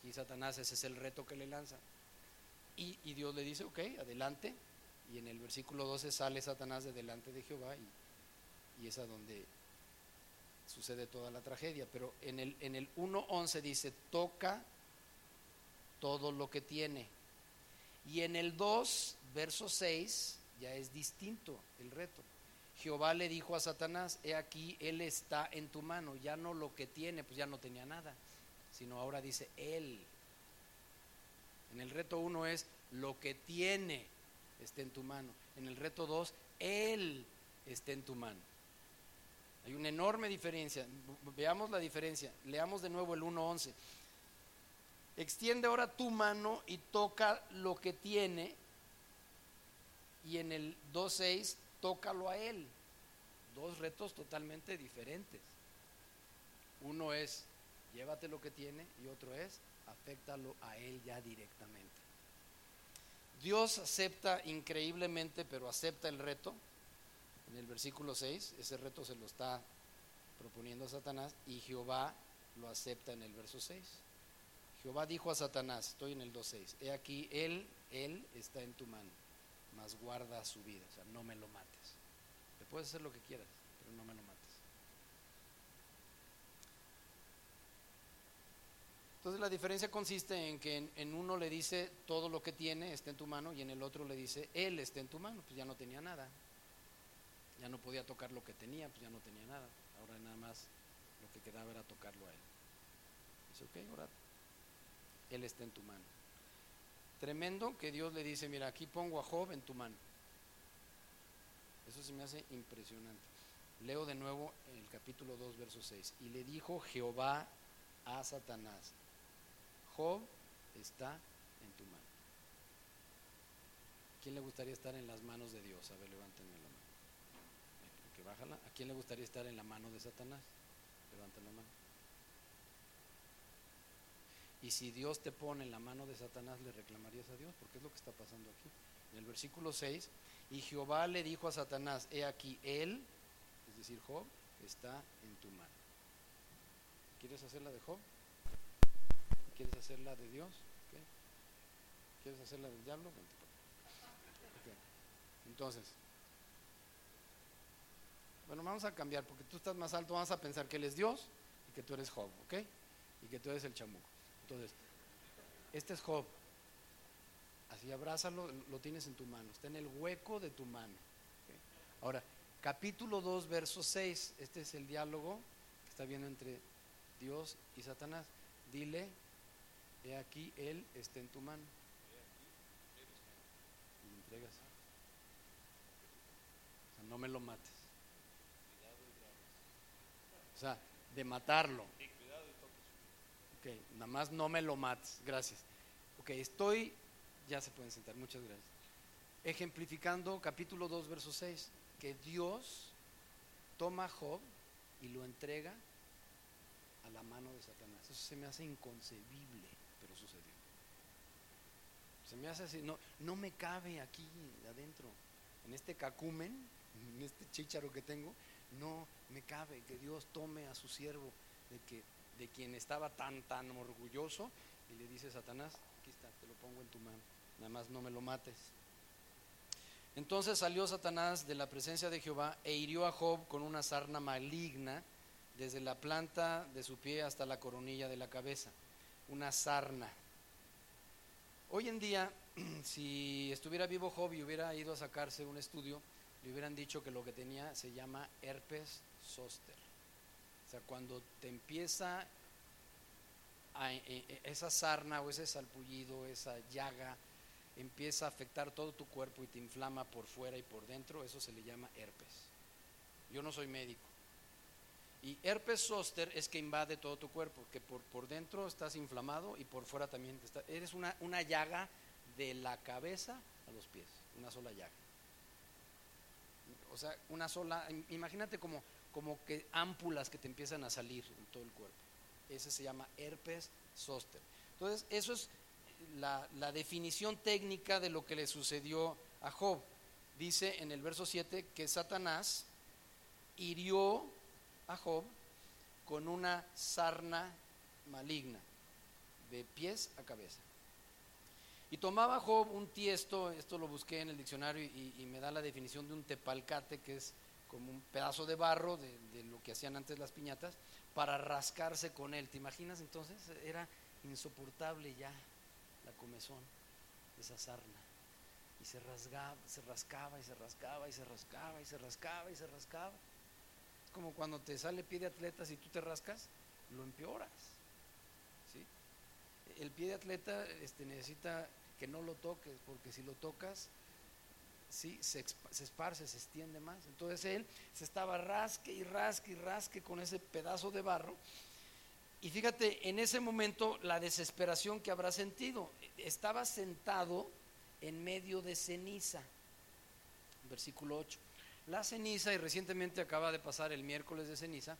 Aquí Satanás, ese es el reto que le lanza. Y, Dios le dice, ok, adelante. Y en el versículo 12 sale Satanás de delante de Jehová y, y es a donde sucede toda la tragedia. Pero en el, en el 1.11 dice, toca todo lo que tiene. Y en el 2, verso 6, ya es distinto el reto. Jehová le dijo a Satanás, he aquí, Él está en tu mano, ya no lo que tiene, pues ya no tenía nada, sino ahora dice Él. En el reto uno es, lo que tiene está en tu mano. En el reto dos, Él está en tu mano. Hay una enorme diferencia. Veamos la diferencia. Leamos de nuevo el 1.11. Extiende ahora tu mano y toca lo que tiene. Y en el 2.6 tócalo a Él. Dos retos totalmente diferentes. Uno es, llévate lo que tiene y otro es, afectalo a Él ya directamente. Dios acepta increíblemente, pero acepta el reto. En el versículo 6, ese reto se lo está proponiendo a Satanás y Jehová lo acepta en el verso 6. Jehová dijo a Satanás, estoy en el 2.6, he aquí, él, él está en tu mano, mas guarda su vida, o sea, no me lo mates. Puedes hacer lo que quieras, pero no me lo mates. Entonces la diferencia consiste en que en, uno le dice todo lo que tiene está en tu mano y en el otro le dice él está en tu mano, pues ya no tenía nada. Ya no podía tocar lo que tenía, pues ya no tenía nada. Ahora nada más lo que quedaba era tocarlo a él. Dice, ok, ahora él está en tu mano. Tremendo que Dios le dice, mira, aquí pongo a Job en tu mano. Eso se me hace impresionante. Leo de nuevo el capítulo 2, verso 6. Y le dijo Jehová a Satanás, Job está en tu mano. ¿Quién le gustaría estar en las manos de Dios? A ver, levántenme la mano. Que bájala. ¿A quién le gustaría estar en la mano de Satanás? Levanten la mano. Y si Dios te pone en la mano de Satanás, le reclamarías a Dios, porque es lo que está pasando aquí. En el versículo 6 y Jehová le dijo a Satanás, he aquí, él, es decir, Job, está en tu mano. ¿Quieres hacer la de Job? ¿Quieres hacer la de Dios? ¿Qué? ¿Quieres hacer la del diablo? Entonces, bueno, vamos a cambiar, porque tú estás más alto, vamos a pensar que Él es Dios y que tú eres Job, ¿ok? Y que tú eres el chamuco. Entonces, este es Job. Así abrázalo, lo tienes en tu mano, está en el hueco de tu mano. Ahora, capítulo 2, verso 6, este es el diálogo que está viendo entre Dios y Satanás. Dile, he aquí, Él está en tu mano. Y entregas. O sea, no me lo mates. O sea, de matarlo. Ok, nada más no me lo mates. Gracias. Ok, estoy, ya se pueden sentar, muchas gracias. Ejemplificando capítulo 2, verso 6, que Dios toma a Job y lo entrega a la mano de Satanás. Eso se me hace inconcebible, pero sucedió. Se me hace así, no, no me cabe aquí adentro, en este cacumen, en este chicharo que tengo, no me cabe que Dios tome a su siervo de, que, de quien estaba tan, tan orgulloso y le dice Satanás, aquí está, te lo pongo en tu mano, nada más no me lo mates. Entonces salió Satanás de la presencia de Jehová e hirió a Job con una sarna maligna desde la planta de su pie hasta la coronilla de la cabeza, una sarna. Hoy en día, si estuviera vivo Job y hubiera ido a sacarse un estudio, le hubieran dicho que lo que tenía se llama herpes zóster. O sea, cuando te empieza a, e, e, esa sarna o ese salpullido, esa llaga, empieza a afectar todo tu cuerpo y te inflama por fuera y por dentro, eso se le llama herpes. Yo no soy médico. Y herpes zóster es que invade todo tu cuerpo, que por, por dentro estás inflamado y por fuera también está, eres una, una llaga de la cabeza a los pies, una sola llaga o sea, una sola, imagínate como, como que ámpulas que te empiezan a salir en todo el cuerpo. Ese se llama herpes zóster. Entonces, eso es la, la definición técnica de lo que le sucedió a Job. Dice en el verso 7 que Satanás hirió a Job con una sarna maligna, de pies a cabeza. Y tomaba Job un tiesto, esto lo busqué en el diccionario y, me da la definición de un tepalcate, que es como un pedazo de barro de, lo que hacían antes las piñatas, para rascarse con él. ¿Te imaginas entonces? Era insoportable ya la comezón de esa sarna. Y se rasgaba, se rascaba y se rascaba y se rascaba y se rascaba y se rascaba. Es como cuando te sale pie de atleta, y tú te rascas, lo empeoras. El pie de atleta este, necesita que no lo toques, porque si lo tocas, se, se, esparce, se extiende más. Entonces él se estaba rasque y rasque y rasque con ese pedazo de barro. Y fíjate, en ese momento la desesperación que habrá sentido. Estaba sentado en medio de ceniza. Versículo 8. La ceniza, y recientemente acaba de pasar el miércoles de ceniza,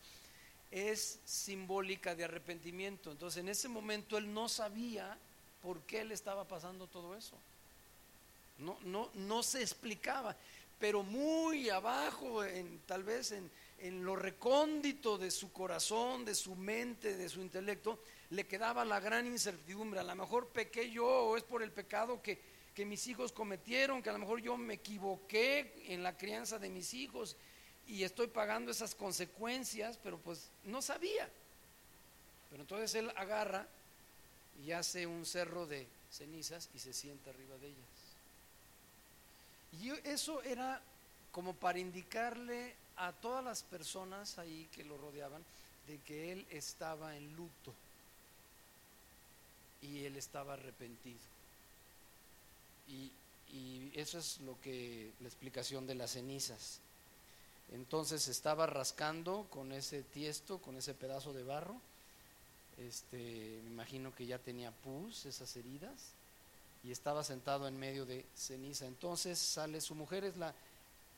es simbólica de arrepentimiento. Entonces en ese momento él no sabía por qué le estaba pasando todo eso. No, no, no se explicaba, pero muy abajo, en, tal vez en, en lo recóndito de su corazón, de su mente, de su intelecto, le quedaba la gran incertidumbre. A lo mejor pequé yo o es por el pecado que, que mis hijos cometieron, que a lo mejor yo me equivoqué en la crianza de mis hijos y estoy pagando esas consecuencias, pero pues no sabía. Pero entonces él agarra y hace un cerro de cenizas y se sienta arriba de ellas. Y eso era como para indicarle a todas las personas ahí que lo rodeaban de que él estaba en luto y él estaba arrepentido. Y, eso es lo que la explicación de las cenizas. Entonces estaba rascando con ese tiesto, con ese pedazo de barro este, me imagino que ya tenía pus, esas heridas, y estaba sentado en medio de ceniza. Entonces sale su mujer, es la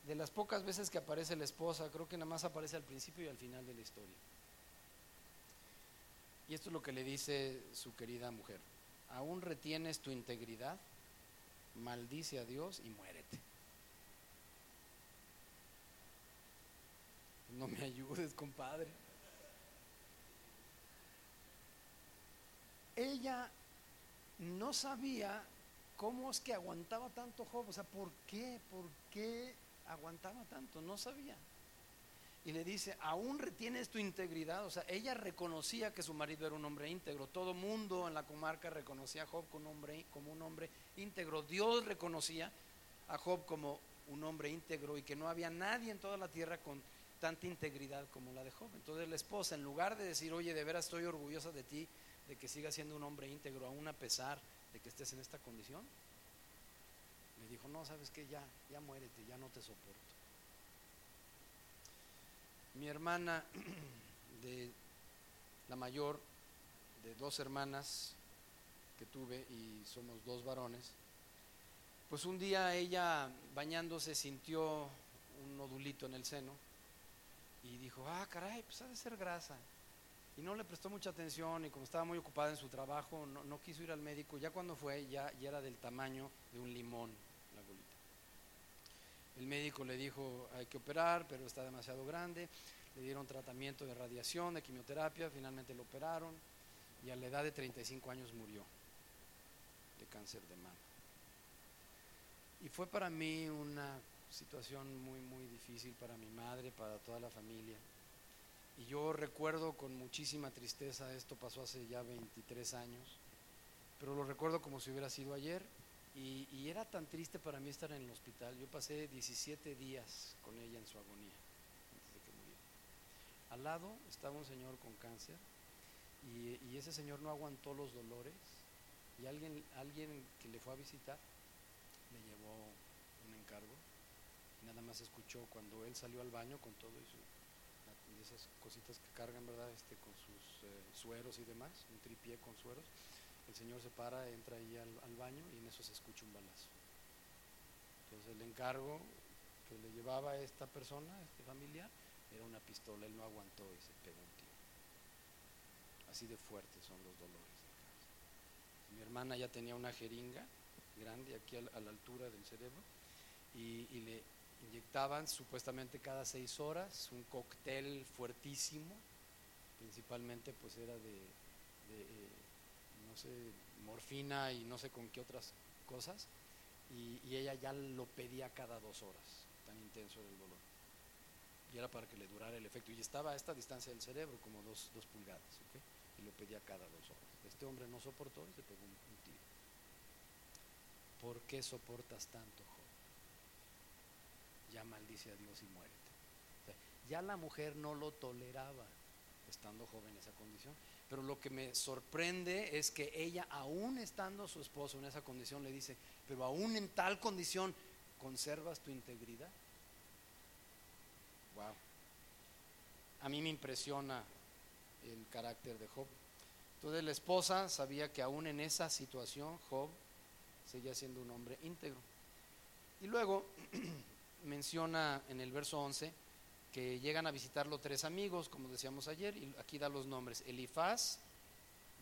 de las pocas veces que aparece la esposa, creo que nada más aparece al principio y al final de la historia. Y esto es lo que le dice su querida mujer. ¿Aún retienes tu integridad? Maldice a Dios y muérete. No me ayudes, compadre. ella no sabía cómo es que aguantaba tanto Job, o sea, ¿por qué? ¿Por qué aguantaba tanto? No sabía. Y le dice, aún retienes tu integridad, o sea, ella reconocía que su marido era un hombre íntegro, todo mundo en la comarca reconocía a Job como un hombre, íntegro, Dios reconocía a Job como un hombre íntegro y que no había nadie en toda la tierra con tanta integridad como la de Job. Entonces la esposa, en lugar de decir, oye, de veras estoy orgullosa de ti, de que sigas siendo un hombre íntegro, aún a pesar de que estés en esta condición, le dijo, no, sabes que ya, ya muérete, ya no te soporto. Mi hermana, de la mayor de dos hermanas que tuve y somos dos varones, pues un día ella bañándose sintió un nodulito en el seno y dijo, ah, caray, pues ha de ser grasa. Y no le prestó mucha atención y como estaba muy ocupada en su trabajo, no, quiso ir al médico. Ya cuando fue, ya, ya era del tamaño de un limón. El médico le dijo, hay que operar, pero está demasiado grande. Le dieron tratamiento de radiación, de quimioterapia, finalmente lo operaron y a la edad de 35 años murió de cáncer de mama. Y fue para mí una situación muy, muy difícil para mi madre, para toda la familia. Y yo recuerdo con muchísima tristeza, esto pasó hace ya 23 años, pero lo recuerdo como si hubiera sido ayer. Y, y, era tan triste para mí estar en el hospital. Yo pasé 17 días con ella en su agonía, antes de que muriera. Al lado estaba un señor con cáncer y, y ese señor no aguantó los dolores y alguien, alguien que le fue a visitar le llevó un encargo. nada más escuchó cuando él salió al baño con todo y, esas cositas que cargan, ¿verdad? Este, con sus eh, sueros y demás, un tripié con sueros. El señor se para, entra ahí al, baño y en eso se escucha un balazo. Entonces el encargo que le llevaba a esta persona, este familiar, era una pistola, él no aguantó y se pegó un tiro. Así de fuertes son los dolores Mi hermana ya tenía una jeringa grande aquí a la, altura del cerebro y, le inyectaban supuestamente cada seis horas un cóctel fuertísimo, principalmente pues era de, eh, sé, morfina y no sé con qué otras cosas, y, ella ya lo pedía cada dos horas, tan intenso era el dolor. Y era para que le durara el efecto. Y estaba a esta distancia del cerebro, como dos, pulgadas, y lo pedía cada dos horas. Este hombre no soportó y se pegó un tiro. ¿por qué soportas tanto, Job? Ya maldice a Dios y muérete. ya la mujer no lo toleraba estando joven en esa condición. Pero lo que me sorprende es que ella, aún estando su esposo en esa condición, le dice, pero aún en tal condición, ¿conservas tu integridad? Wow. A mí me impresiona el carácter de Job. Entonces la esposa sabía que aún en esa situación Job seguía siendo un hombre íntegro. Y luego menciona en el verso 11 que llegan a visitarlo tres amigos, como decíamos ayer, y aquí da los nombres, Elifaz,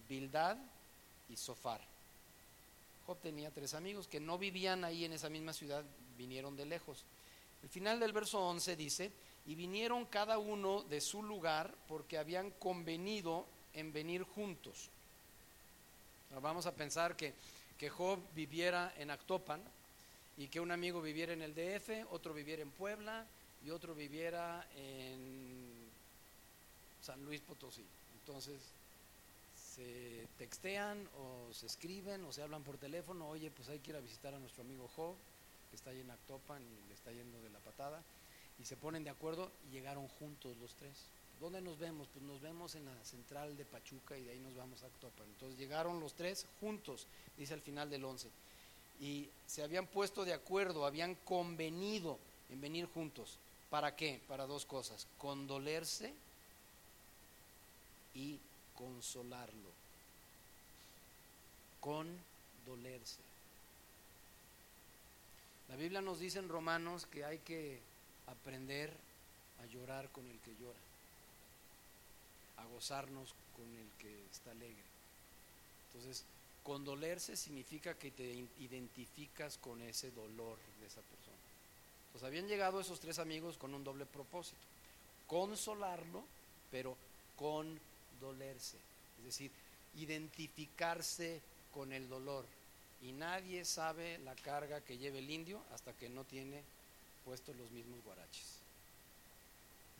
Bildad y Sofar. Job tenía tres amigos que no vivían ahí en esa misma ciudad, vinieron de lejos. El final del verso 11 dice, y vinieron cada uno de su lugar porque habían convenido en venir juntos. vamos a pensar que que Job viviera en Actopan y que un amigo viviera en el DF, otro viviera en Puebla y otro viviera en San Luis Potosí. Entonces se textean o se escriben o se hablan por teléfono, oye, pues hay que ir a visitar a nuestro amigo Job, que está ahí en Actopan y le está yendo de la patada, y se ponen de acuerdo y llegaron juntos los tres. ¿Dónde nos vemos? Pues nos vemos en la central de Pachuca y de ahí nos vamos a Actopan. Entonces llegaron los tres juntos, dice al final del 11. Y se habían puesto de acuerdo, habían convenido en venir juntos. ¿Para qué? Para dos cosas. Condolerse y consolarlo. Condolerse. La Biblia nos dice en Romanos que hay que aprender a llorar con el que llora a gozarnos con el que está alegre. Entonces, condolerse significa que te identificas con ese dolor de esa persona. Entonces, habían llegado esos tres amigos con un doble propósito. Consolarlo, pero condolerse. Es decir, identificarse con el dolor. Y nadie sabe la carga que lleva el indio hasta que no tiene puestos los mismos guaraches.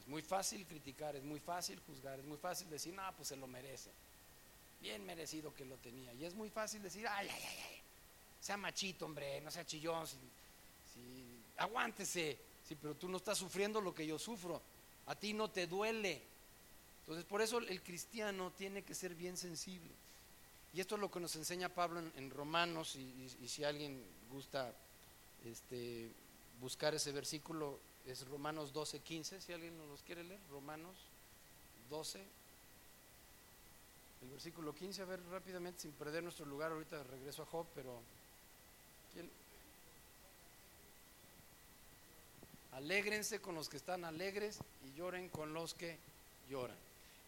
Es muy fácil criticar, es muy fácil juzgar, es muy fácil decir, no, pues se lo merece. Bien merecido que lo tenía. Y es muy fácil decir, ay, ay, ay, ay sea machito, hombre, no sea chillón, aguántese. Sí, pero tú no estás sufriendo lo que yo sufro. A ti no te duele. Entonces, por eso el cristiano tiene que ser bien sensible. Y esto es lo que nos enseña Pablo en, Romanos, y, si alguien gusta este, buscar ese versículo, es Romanos 12, 15, si alguien nos los quiere leer, Romanos 12, el versículo 15, a ver rápidamente, sin perder nuestro lugar, ahorita regreso a Job, pero ¿quién? Alégrense con los que están alegres y lloren con los que lloran.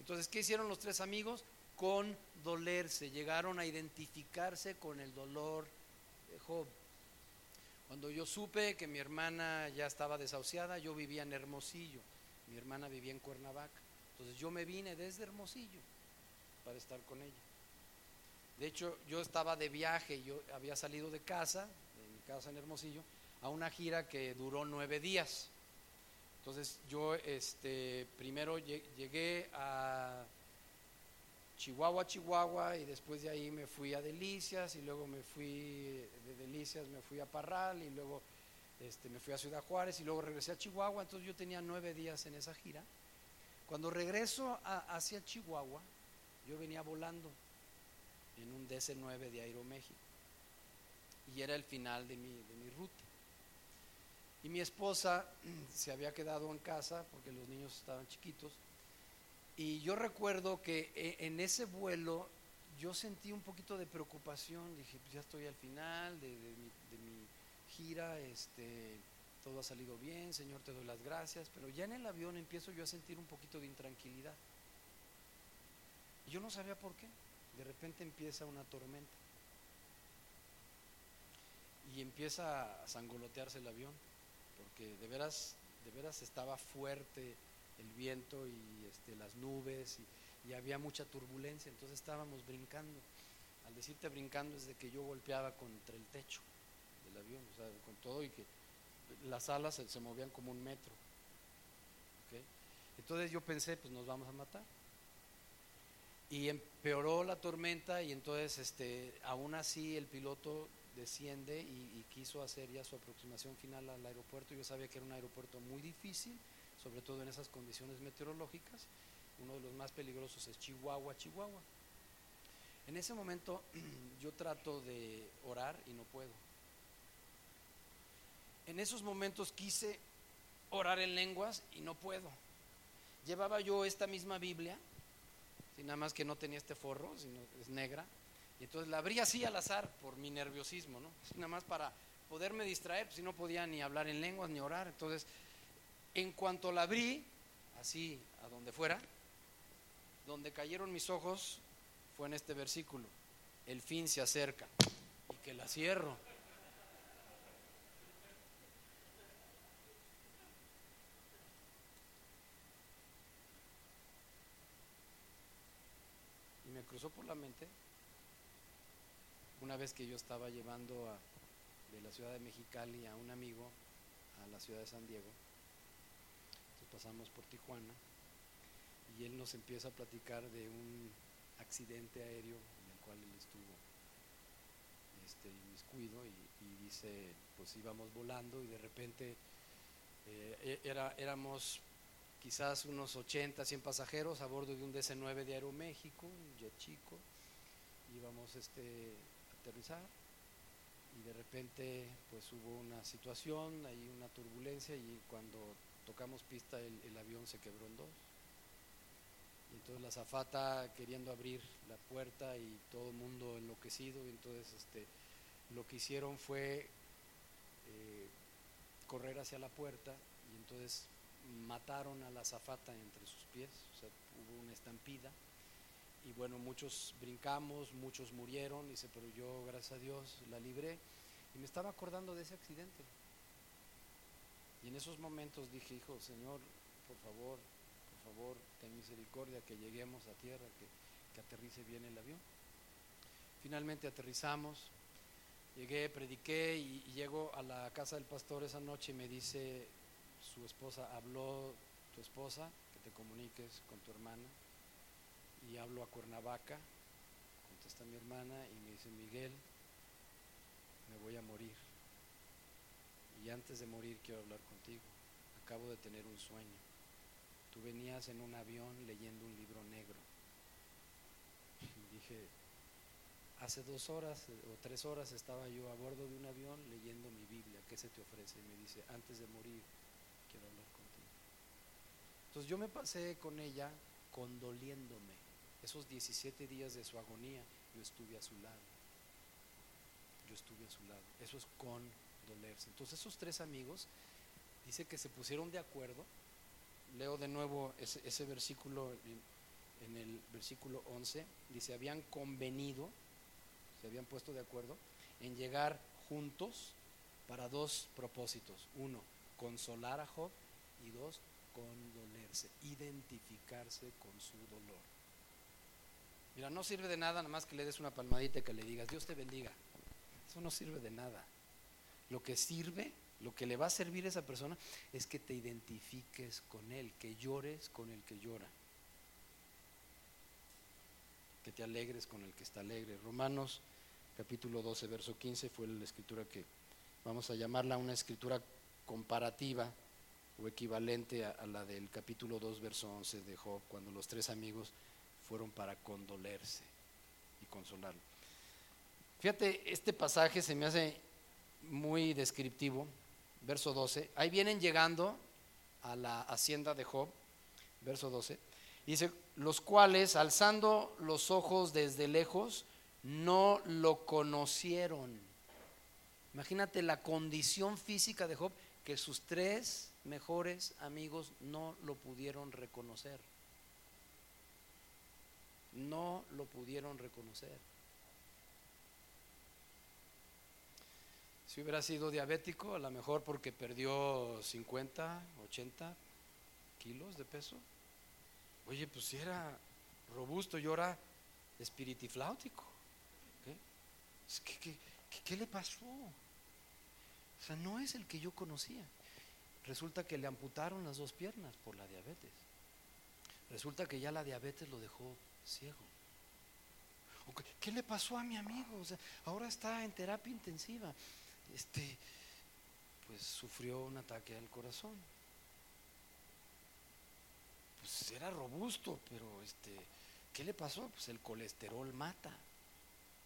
Entonces, ¿qué hicieron los tres amigos? Con dolerse, llegaron a identificarse con el dolor de Job. Cuando yo supe que mi hermana ya estaba desahuciada, yo vivía en Hermosillo, mi hermana vivía en Cuernavaca. Entonces yo me vine desde Hermosillo para estar con ella. De hecho, yo estaba de viaje, yo había salido de casa, de mi casa en Hermosillo, a una gira que duró nueve días. Entonces yo este, primero llegué a Chihuahua, Chihuahua, y después de ahí me fui a Delicias, y luego me fui de Delicias, me fui a Parral, y luego este, me fui a Ciudad Juárez, y luego regresé a Chihuahua, entonces yo tenía nueve días en esa gira. Cuando regreso hacia Chihuahua, yo venía volando en un DC-9 de Aeroméxico, y era el final de mi, de mi ruta. Y mi esposa se había quedado en casa porque los niños estaban chiquitos. Y yo recuerdo que e, en ese vuelo yo sentí un poquito de preocupación. Dije, pues ya estoy al final de, mi, gira, este, todo ha salido bien, Señor, te doy las gracias. Pero ya en el avión empiezo yo a sentir un poquito de intranquilidad. Y yo no sabía por qué. De repente empieza una tormenta. Y empieza a sangolotearse el avión porque de veras, de veras estaba fuerte el viento y este, las nubes y, había mucha turbulencia, entonces estábamos brincando. Al decirte brincando es de que yo golpeaba contra el techo del avión, o sea, con todo y que las alas se, movían como un metro. Entonces yo pensé, pues nos vamos a matar. Y empeoró la tormenta y entonces este, aún así el piloto desciende y, quiso hacer ya su aproximación final al aeropuerto. Yo sabía que era un aeropuerto muy difícil, sobre todo en esas condiciones meteorológicas. Uno de los más peligrosos es Chihuahua, Chihuahua. En ese momento yo trato de orar y no puedo. En esos momentos quise orar en lenguas y no puedo. Llevaba yo esta misma Biblia, nada más que no tenía este forro, sino es negra, y entonces la abrí así al azar por mi nerviosismo, ¿no? nada más para poderme distraer, pues si no podía ni hablar en lenguas ni orar. Entonces, en cuanto la abrí, así a donde fuera, donde cayeron mis ojos fue en este versículo. El fin se acerca y que la cierro. Y me cruzó por la mente una vez que yo estaba llevando de la ciudad de Mexicali a un amigo a la ciudad de San Diego, entonces pasamos por Tijuana y él nos empieza a platicar de un accidente aéreo en el cual él estuvo este, inmiscuido y, y dice, pues íbamos volando y de repente eh, e, era, éramos quizás unos 80, 100 pasajeros a bordo de un DC-9 de Aeroméxico, un jet chico, íbamos este, y de repente pues hubo una situación, hay una turbulencia y cuando tocamos pista el, avión se quebró en dos. Y entonces la zafata queriendo abrir la puerta y todo el mundo enloquecido entonces este, lo que hicieron fue eh, correr hacia la puerta y entonces mataron a la zafata entre sus pies, o sea, hubo una estampida y bueno, muchos brincamos, muchos murieron, dice, pero yo, gracias a Dios, la libré. Y me estaba acordando de ese accidente. Y en esos momentos dije, hijo, Señor, por favor, por favor, ten misericordia, que lleguemos a tierra, que, aterrice bien el avión. Finalmente aterrizamos, llegué, prediqué y llego a la casa del pastor esa noche y me dice su esposa, habló tu esposa, que te comuniques con tu hermana. Y hablo a Cuernavaca, contesta mi hermana y me dice, Miguel, me voy a morir. Y antes de morir quiero hablar contigo. Acabo de tener un sueño. Tú venías en un avión leyendo un libro negro. Y dije, hace dos horas eh, o tres horas estaba yo a bordo de un avión leyendo mi Biblia. ¿Qué se te ofrece? Y me dice, antes de morir quiero hablar contigo. Entonces yo me pasé con ella condoliéndome. Esos 17 días de su agonía, yo estuve a su lado. Yo estuve a su lado. Eso es condolerse. Entonces esos tres amigos, dice que se pusieron de acuerdo. Leo de nuevo ese, ese versículo en, en el versículo 11. Dice, habían convenido, se habían puesto de acuerdo en llegar juntos para dos propósitos. Uno, consolar a Job y dos, condolerse, identificarse con su dolor. Mira, no sirve de nada nada más que le des una palmadita y que le digas, Dios te bendiga. Eso no sirve de nada. Lo que sirve, lo que le va a servir a esa persona es que te identifiques con él, que llores con el que llora, que te alegres con el que está alegre. Romanos capítulo 12, verso 15 fue la escritura que vamos a llamarla una escritura comparativa o equivalente a, la del capítulo 2, verso 11 de Job, cuando los tres amigos fueron para condolerse y consolarlo. Fíjate, este pasaje se me hace muy descriptivo, verso 12. Ahí vienen llegando a la hacienda de Job, verso 12. Dice, los cuales, alzando los ojos desde lejos, no lo conocieron. Imagínate la condición física de Job, que sus tres mejores amigos no lo pudieron reconocer. No lo pudieron reconocer. Si hubiera sido diabético, a lo mejor porque perdió 50, 80 kilos de peso. Oye, pues si era robusto, yo era espiritifláutico. ¿Qué, qué, ¿Qué le pasó? O sea, no es el que yo conocía. Resulta que le amputaron las dos piernas por la diabetes. Resulta que ya la diabetes lo dejó ciego. ¿Qué le pasó a mi amigo? O sea, ahora está en terapia intensiva. Este, pues sufrió un ataque al corazón. Pues era robusto, pero este, ¿qué le pasó? Pues el colesterol mata.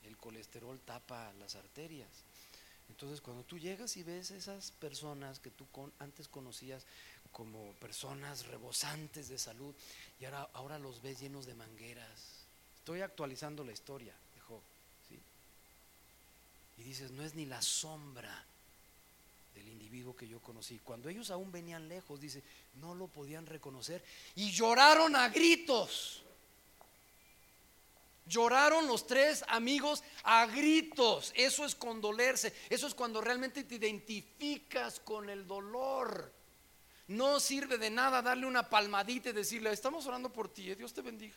El colesterol tapa las arterias. Entonces, cuando tú llegas y ves esas personas que tú con, antes conocías como personas rebosantes de salud y ahora, ahora los ves llenos de mangueras. Estoy actualizando la historia de. ¿sí? Y dices, no es ni la sombra del individuo que yo conocí. Cuando ellos aún venían lejos, dice, no lo podían reconocer y lloraron a gritos. Lloraron los tres amigos a gritos. Eso es condolerse. Eso es cuando realmente te identificas con el dolor. No sirve de nada darle una palmadita y decirle, estamos orando por ti, eh, Dios te bendiga.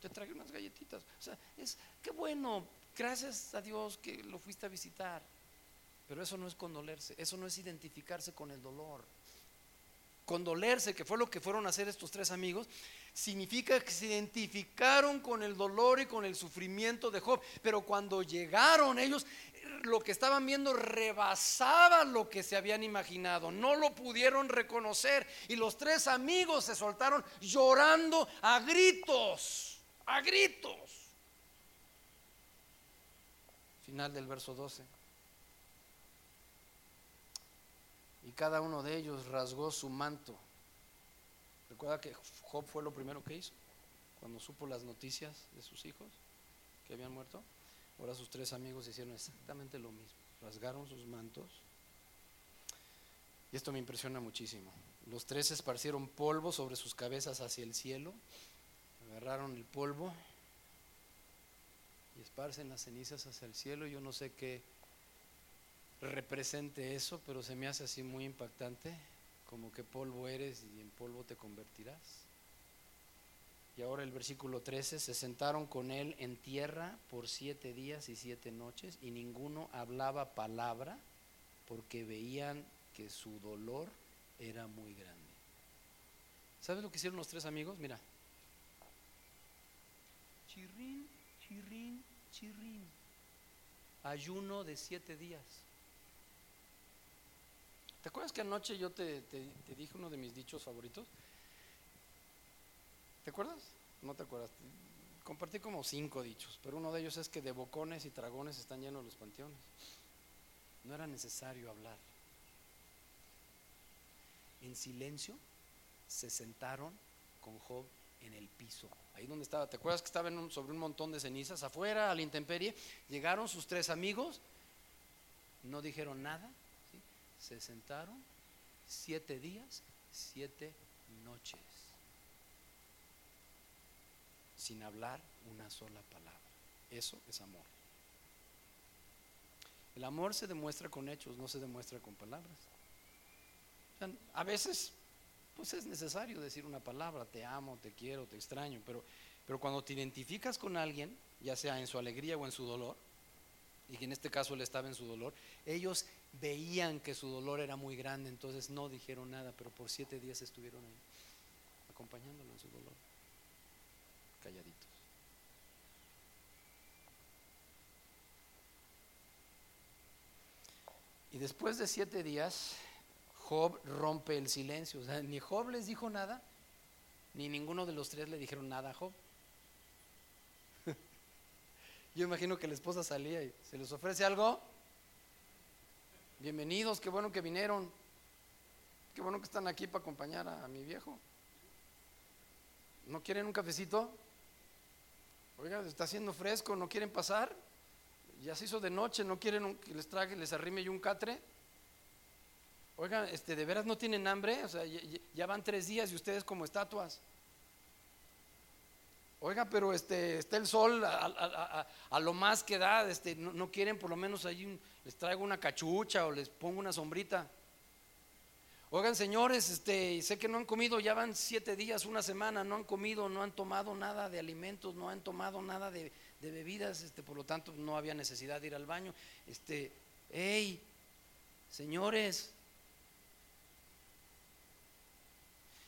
Te traje unas galletitas. O sea, es qué bueno, gracias a Dios que lo fuiste a visitar. Pero eso no es condolerse, eso no es identificarse con el dolor. Condolerse, que fue lo que fueron a hacer estos tres amigos, significa que se identificaron con el dolor y con el sufrimiento de Job. Pero cuando llegaron ellos, lo que estaban viendo rebasaba lo que se habían imaginado. No lo pudieron reconocer. Y los tres amigos se soltaron llorando a gritos, a gritos. Final del verso 12. Y cada uno de ellos rasgó su manto. Recuerda que Job fue lo primero que hizo cuando supo las noticias de sus hijos que habían muerto. Ahora sus tres amigos hicieron exactamente lo mismo. Rasgaron sus mantos. Y esto me impresiona muchísimo. Los tres esparcieron polvo sobre sus cabezas hacia el cielo. Agarraron el polvo y esparcen las cenizas hacia el cielo. Yo no sé qué represente eso, pero se me hace así muy impactante, como que polvo eres y en polvo te convertirás. Y ahora el versículo 13, se sentaron con él en tierra por siete días y siete noches y ninguno hablaba palabra porque veían que su dolor era muy grande. ¿Sabes lo que hicieron los tres amigos? Mira. Chirrín, chirrín, chirrín. Ayuno de siete días. ¿Te acuerdas que anoche yo te, dije uno de mis dichos favoritos? ¿Te acuerdas? No te acuerdas. Compartí como cinco dichos, pero uno de ellos es que de bocones y dragones están llenos los panteones. No era necesario hablar. En silencio se sentaron con Job en el piso. Ahí donde estaba, ¿te acuerdas que estaba sobre un montón de cenizas afuera, a la intemperie? Llegaron sus tres amigos, no dijeron nada, se sentaron siete días, siete noches, sin hablar una sola palabra. Eso es amor. El amor se demuestra con hechos, no se demuestra con palabras. a veces, pues es necesario decir una palabra, te amo, te quiero, te extraño, pero, pero cuando te identificas con alguien, ya sea en su alegría o en su dolor, y que en este caso él estaba en su dolor, ellos veían que su dolor era muy grande, entonces no dijeron nada, pero por siete días estuvieron ahí, acompañándolo en su dolor, calladitos. Y después de siete días, Job rompe el silencio. O sea, ni Job les dijo nada, ni ninguno de los tres le dijeron nada a Job. Yo imagino que la esposa salía y se les ofrece algo. Bienvenidos, qué bueno que vinieron. Qué bueno que están aquí para acompañar a, mi viejo. ¿No quieren un cafecito? Oiga, está haciendo fresco, ¿no quieren pasar? Ya se hizo de noche, ¿no quieren que les trague, les arrime yo un catre? Oiga, este, ¿de veras no tienen hambre? O sea, ya, van tres días y ustedes como estatuas. Oiga, pero este, está el sol a, lo más que da, este, no, quieren por lo menos ahí les traigo una cachucha o les pongo una sombrita. Oigan, señores, este, sé que no han comido, ya van siete días, una semana, no han comido, no han tomado nada de alimentos, no han tomado nada de, de bebidas, este, por lo tanto no había necesidad de ir al baño. Este, hey, señores.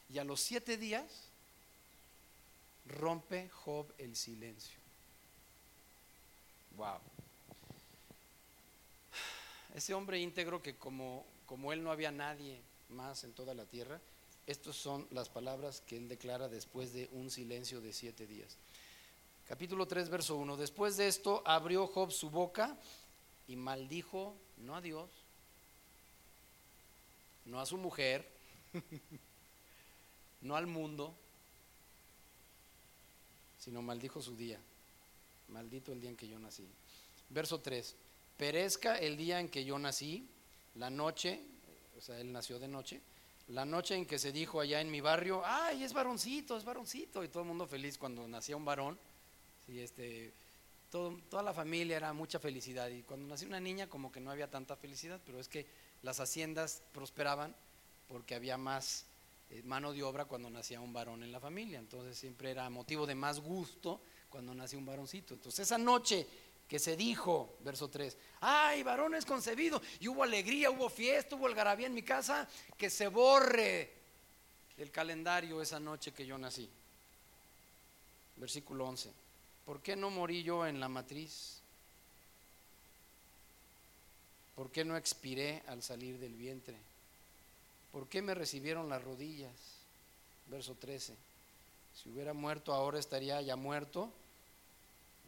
Y a los siete días rompe Job el silencio. Wow. Ese hombre íntegro que como, como él no había nadie más en toda la tierra, estas son las palabras que él declara después de un silencio de siete días. Capítulo 3, verso 1. Después de esto abrió Job su boca y maldijo no a Dios, no a su mujer, no al mundo, sino maldijo su día. Maldito el día en que yo nací. Verso 3. Perezca el día en que yo nací, la noche, o sea, él nació de noche, la noche en que se dijo allá en mi barrio, ay, es varoncito, es varoncito, y todo el mundo feliz cuando nacía un varón Sí, este, toda la familia era mucha felicidad y cuando nació una niña como que no había tanta felicidad, pero es que las haciendas prosperaban porque había más mano de obra cuando nacía un varón en la familia, entonces siempre era motivo de más gusto cuando nacía un varoncito. Entonces esa noche que se dijo, verso 3, ay, varón es concebido, y hubo alegría, hubo fiesta, hubo algarabía en mi casa, que se borre el calendario esa noche que yo nací. Versículo 11. ¿Por qué no morí yo en la matriz? ¿Por qué no expiré al salir del vientre? ¿Por qué me recibieron las rodillas? Verso 13. Si hubiera muerto ahora estaría ya muerto,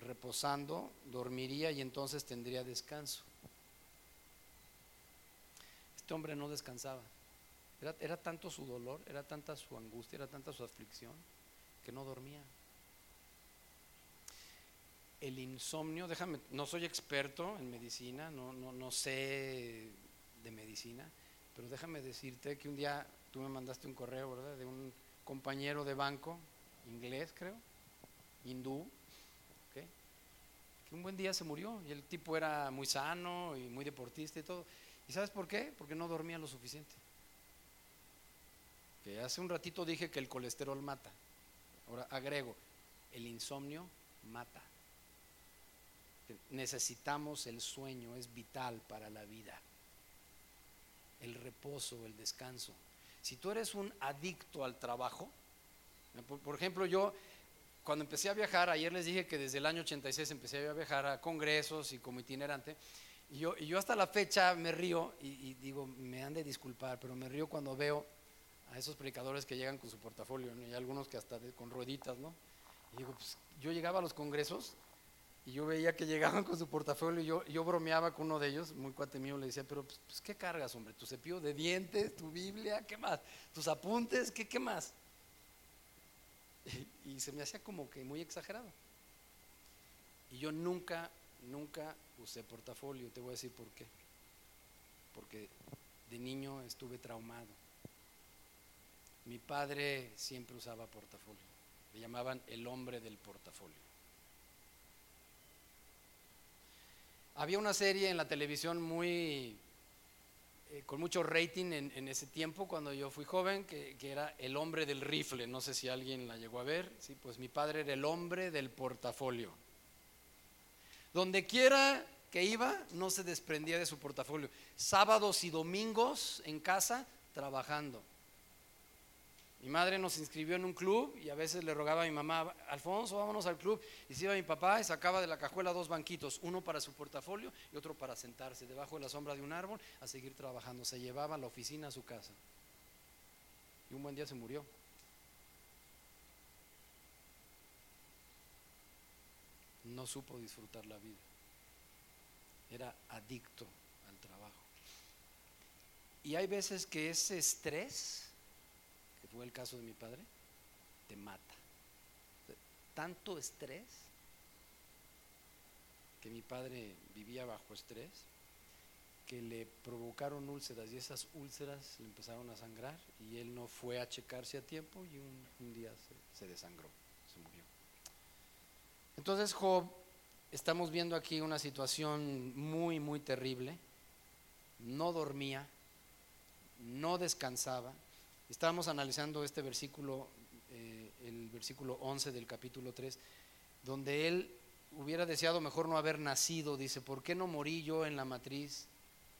reposando, dormiría y entonces tendría descanso. Este hombre no descansaba. Era, era tanto su dolor, era tanta su angustia, era tanta su aflicción, que no dormía el insomnio, déjame, no soy experto en medicina, no, no, no sé de medicina, pero déjame decirte que un día tú me mandaste un correo, ¿verdad? De un compañero de banco, inglés creo, hindú, que un buen día se murió y el tipo era muy sano y muy deportista y todo. ¿Y sabes por qué? Porque no dormía lo suficiente. Que hace un ratito dije que el colesterol mata. Ahora agrego, el insomnio mata. Necesitamos el sueño, es vital para la vida. El reposo, el descanso. Si tú eres un adicto al trabajo, por, ejemplo, yo cuando empecé a viajar, ayer les dije que desde el año 86 empecé a viajar a congresos y como itinerante, y yo, yo hasta la fecha me río y, digo, me han de disculpar, pero me río cuando veo a esos predicadores que llegan con su portafolio, y algunos que hasta con rueditas, ¿no? Y digo, pues yo llegaba a los congresos y yo veía que llegaban con su portafolio y yo, yo bromeaba con uno de ellos, muy cuate mío, le decía, pero pues, pues, ¿qué cargas, hombre? ¿Tu cepillo de dientes, tu Biblia, qué más? ¿Tus apuntes, qué, qué más? Y, se me hacía como que muy exagerado. Y yo nunca, nunca usé portafolio, te voy a decir por qué. Porque de niño estuve traumado. Mi padre siempre usaba portafolio. Le llamaban el hombre del portafolio. Había una serie en la televisión muy eh, con mucho rating en, ese tiempo cuando yo fui joven, que, era El hombre del rifle. No sé si alguien la llegó a ver. Sí, pues mi padre era el hombre del portafolio. Donde quiera que iba, no se desprendía de su portafolio. Sábados y domingos en casa, trabajando. Mi madre nos inscribió en un club y a veces le rogaba a mi mamá, Alfonso, vámonos al club. Y se iba mi papá y sacaba de la cajuela dos banquitos, uno para su portafolio y otro para sentarse debajo de la sombra de un árbol a seguir trabajando. Se llevaba la oficina a su casa. Y un buen día se murió. No supo disfrutar la vida. Era adicto al trabajo. Y hay veces que ese estrés fue el caso de mi padre, te mata. Tanto estrés que mi padre vivía bajo estrés que le provocaron úlceras y esas úlceras le empezaron a sangrar y él no fue a checarse a tiempo y un, día se, desangró, se murió. Entonces Job, estamos viendo aquí una situación muy, muy terrible. No dormía, no descansaba, Estábamos analizando este versículo, eh, el versículo 11 del capítulo 3, donde él hubiera deseado mejor no haber nacido, dice, ¿por qué no morí yo en la matriz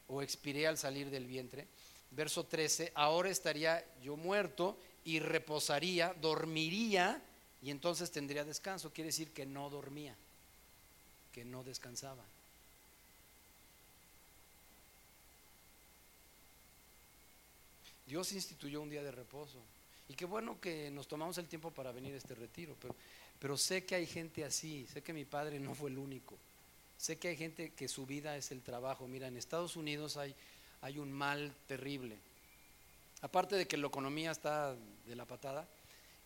o expiré al salir del vientre? Verso 13, ahora estaría yo muerto y reposaría, dormiría y entonces tendría descanso. Quiere decir que no dormía, que no descansaba. Dios instituyó un día de reposo. Y qué bueno que nos tomamos el tiempo para venir a este retiro, pero, sé que hay gente así, sé que mi padre no fue el único. Sé que hay gente que su vida es el trabajo. Mira, en Estados Unidos hay, un mal terrible. Aparte de que la economía está de la patada,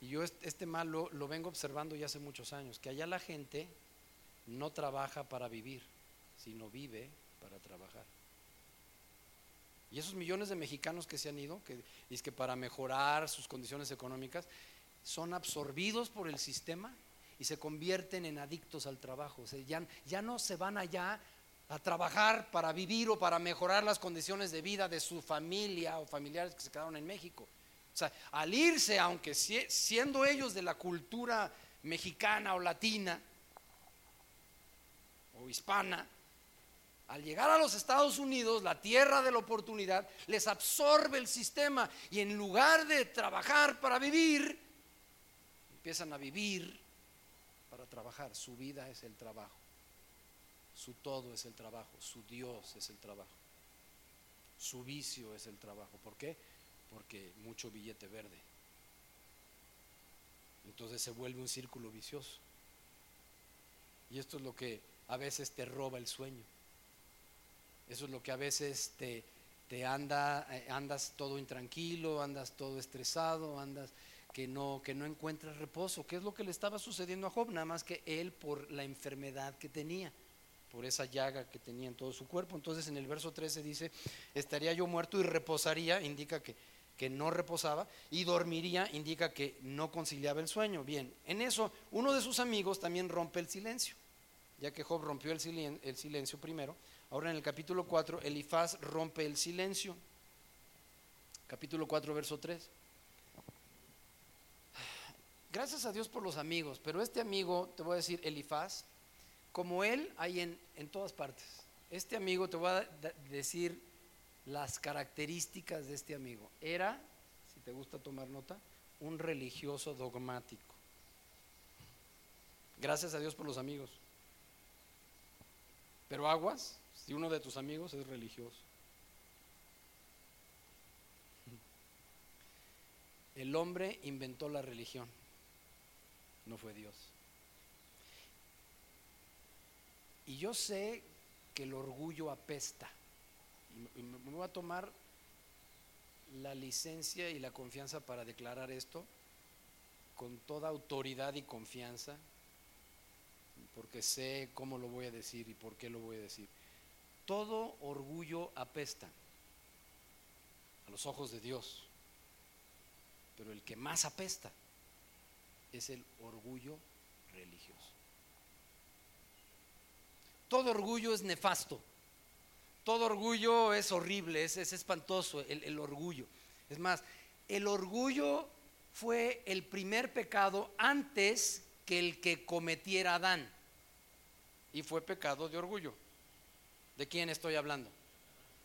y yo este mal lo vengo observando ya hace muchos años, que allá la gente no trabaja para vivir, sino vive para trabajar. Y esos millones de mexicanos que se han ido, que es que para mejorar sus condiciones económicas, son absorbidos por el sistema y se convierten en adictos al trabajo. O sea, ya, ya no se van allá a trabajar para vivir o para mejorar las condiciones de vida de su familia o familiares que se quedaron en México. O sea, al irse, aunque siendo ellos de la cultura mexicana o latina o hispana, al llegar a los Estados Unidos, la tierra de la oportunidad, les absorbe el sistema y en lugar de trabajar para vivir, empiezan a vivir para trabajar. Su vida es el trabajo, su todo es el trabajo, su Dios es el trabajo, su vicio es el trabajo. ¿Por qué? Porque mucho billete verde. Entonces se vuelve un círculo vicioso. Y esto es lo que a veces te roba el sueño. Eso es lo que a veces te, te anda, eh, andas todo intranquilo, andas todo estresado, andas que no, que no encuentras reposo. ¿Qué es lo que le estaba sucediendo a Job? Nada más que él por la enfermedad que tenía, por esa llaga que tenía en todo su cuerpo. Entonces en el verso 13 dice, estaría yo muerto y reposaría, indica que, que no reposaba, y dormiría, indica que no conciliaba el sueño. Bien, en eso uno de sus amigos también rompe el silencio, ya que Job rompió el silencio primero Ahora en el capítulo 4, Elifaz rompe el silencio. Capítulo 4, verso 3. gracias a Dios por los amigos, pero este amigo, te voy a decir, Elifaz, como él hay en, en todas partes. Este amigo, te voy a decir las características de este amigo. Era, si te gusta tomar nota, un religioso dogmático. Gracias a Dios por los amigos. Pero aguas, si uno de tus amigos es religioso. El hombre inventó la religión, no fue Dios. Y yo sé que el orgullo apesta. Y me voy a tomar la licencia y la confianza para declarar esto con toda autoridad y confianza, porque sé cómo lo voy a decir y por qué lo voy a decir. Todo orgullo apesta a los ojos de Dios, pero el que más apesta es el orgullo religioso. Todo orgullo es nefasto. Todo orgullo es horrible, es, espantoso el, el orgullo. Es más, el orgullo fue el primer pecado antes que el que cometiera Adán. Y fue pecado de orgullo. ¿De quién estoy hablando?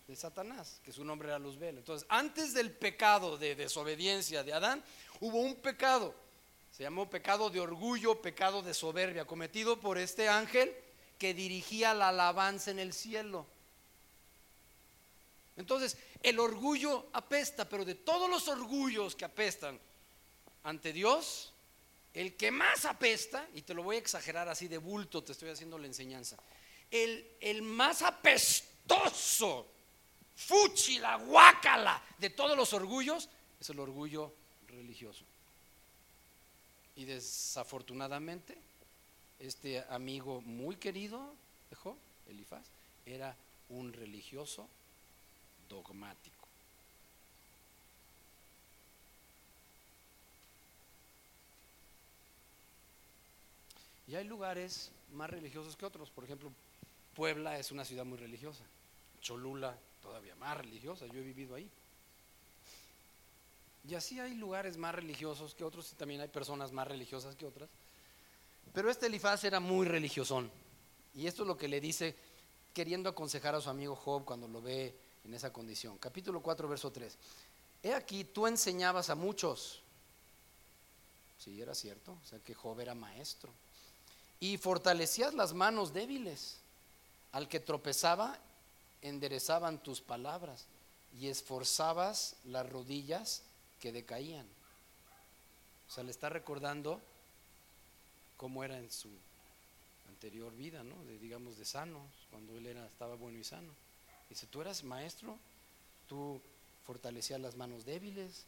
De Satanás, que su nombre era Luzbel. Entonces, antes del pecado de desobediencia de Adán, hubo un pecado. Se llamó pecado de orgullo, pecado de soberbia, cometido por este ángel que dirigía la alabanza en el cielo. Entonces, el orgullo apesta, pero de todos los orgullos que apestan ante Dios, el que más apesta, y te lo voy a exagerar así de bulto, te estoy haciendo la enseñanza, el, más apestoso, fuchi, la guácala de todos los orgullos, es el orgullo religioso. Y desafortunadamente, este amigo muy querido de Elifaz, era un religioso dogmático. Y hay lugares más religiosos que otros. Por ejemplo, Puebla es una ciudad muy religiosa. Cholula todavía más religiosa. Yo he vivido ahí. Y así hay lugares más religiosos que otros y también hay personas más religiosas que otras. Pero este Elifaz era muy religiosón. Y esto es lo que le dice queriendo aconsejar a su amigo Job cuando lo ve en esa condición. Capítulo 4, verso 3. He aquí, tú enseñabas a muchos. Sí, era cierto. O sea que Job era maestro. Y fortalecías las manos débiles. Al que tropezaba, enderezaban tus palabras. Y esforzabas las rodillas que decaían. O sea, le está recordando cómo era en su anterior vida, ¿no? De, digamos de sanos, cuando él era, estaba bueno y sano. Dice, tú eras maestro, tú fortalecías las manos débiles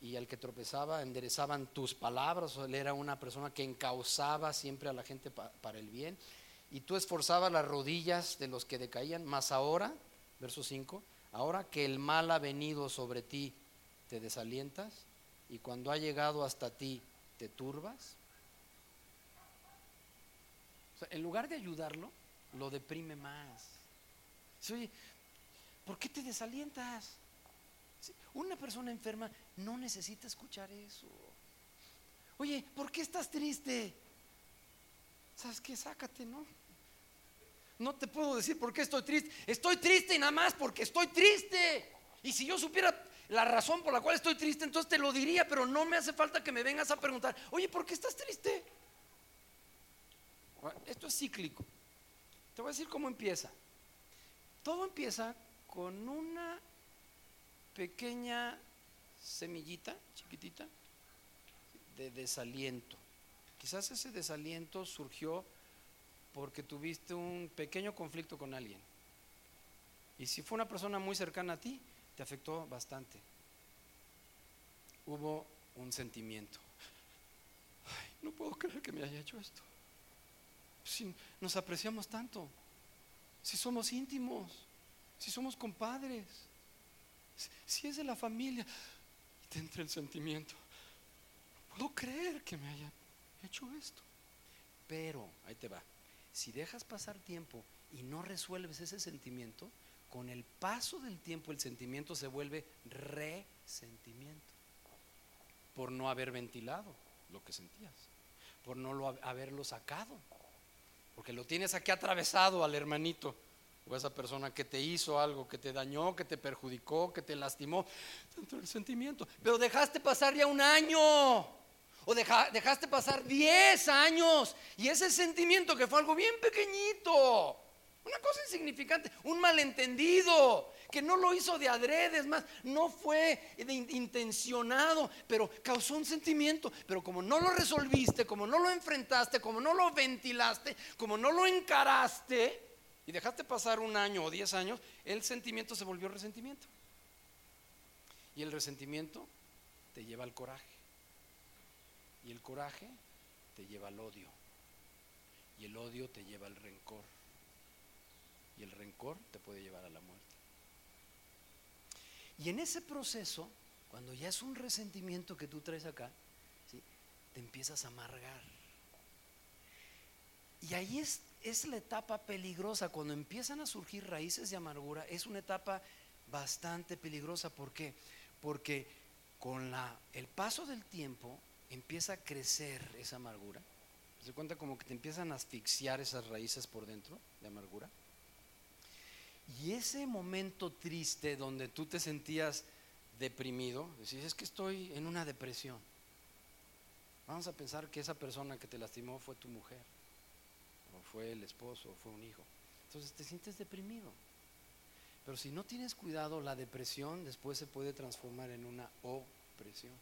y al que tropezaba enderezaban tus palabras, él era una persona que encauzaba siempre a la gente para el bien y tú esforzabas las rodillas de los que decaían, más ahora, verso 5, ahora que el mal ha venido sobre ti, te desalientas y cuando ha llegado hasta ti, te turbas. en lugar de ayudarlo, lo deprime más. Oye, ¿Por qué te desalientas? Una persona enferma no necesita escuchar eso. Oye, ¿por qué estás triste? ¿Sabes qué? Sácate, ¿no? No te puedo decir por qué estoy triste. Estoy triste y nada más porque estoy triste. Y si yo supiera la razón por la cual estoy triste, entonces te lo diría, pero no me hace falta que me vengas a preguntar, oye, ¿por qué estás triste? Esto es cíclico. Te voy a decir cómo empieza. Todo empieza con una pequeña semillita, chiquitita, de desaliento. Quizás ese desaliento surgió porque tuviste un pequeño conflicto con alguien. Y si fue una persona muy cercana a ti, te afectó bastante. Hubo un sentimiento. no puedo creer que me haya hecho esto. Si nos apreciamos tanto, si somos íntimos si somos compadres, si es de la familia, y te entra el sentimiento, no puedo creer que me haya hecho esto. Pero, ahí te va, si dejas pasar tiempo y no resuelves ese sentimiento, con el paso del tiempo el sentimiento se vuelve resentimiento por no haber ventilado lo que sentías, por no lo, haberlo sacado, porque lo tienes aquí atravesado al hermanito o a esa persona que te hizo algo, que te dañó, que te perjudicó, que te lastimó, tanto el sentimiento, pero dejaste pasar ya un año. O dejaste pasar 10 años y ese sentimiento que fue algo bien pequeñito, una cosa insignificante, un malentendido, que no lo hizo de adrede, más, no fue intencionado, pero causó un sentimiento. Pero como no lo resolviste, como no lo enfrentaste, como no lo ventilaste, como no lo encaraste y dejaste pasar un año o diez años, el sentimiento se volvió resentimiento. Y el resentimiento te lleva al coraje. Y el coraje te lleva al odio. Y el odio te lleva al rencor. Y el rencor te puede llevar a la muerte. Y en ese proceso, cuando ya es un resentimiento que tú traes acá, te empiezas a amargar. Y ahí es, es la etapa peligrosa. Cuando empiezan a surgir raíces de amargura, es una etapa bastante peligrosa. ¿Por qué? Porque con la, el paso del tiempo empieza a crecer esa amargura. Se cuenta como que te empiezan a asfixiar esas raíces por dentro de amargura. Y ese momento triste donde tú te sentías deprimido, decís, es que estoy en una depresión. Vamos a pensar que esa persona que te lastimó fue tu mujer, o fue el esposo, o fue un hijo. Entonces te sientes deprimido. Pero si no tienes cuidado, la depresión después se puede transformar en una opresión.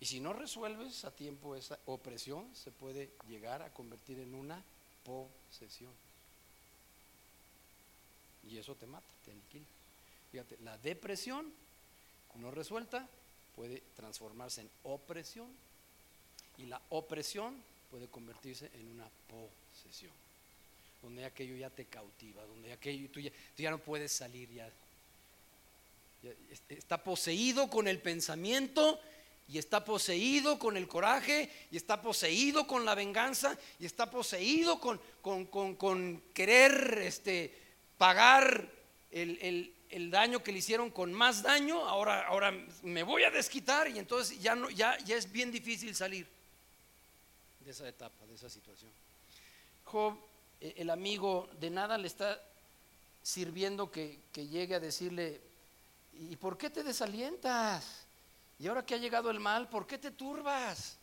Y si no resuelves a tiempo esa opresión, se puede llegar a convertir en una posesión. Y eso te mata, te aniquila. Fíjate, la depresión no resuelta puede transformarse en opresión y la opresión puede convertirse en una posesión, donde aquello ya te cautiva, donde aquello tú ya, tú ya no puedes salir ya, está poseído con el pensamiento y está poseído con el coraje y está poseído con la venganza y está poseído con, con, con, con querer este, pagar el, daño que le hicieron con más daño, ahora, ahora me voy a desquitar y entonces ya, no, ya, ya es bien difícil salir de esa etapa, de esa situación. Job, eh, el amigo, de nada le está sirviendo que, llegue a decirle, ¿y por qué te desalientas? Y ahora que ha llegado el mal, ¿por qué te turbas?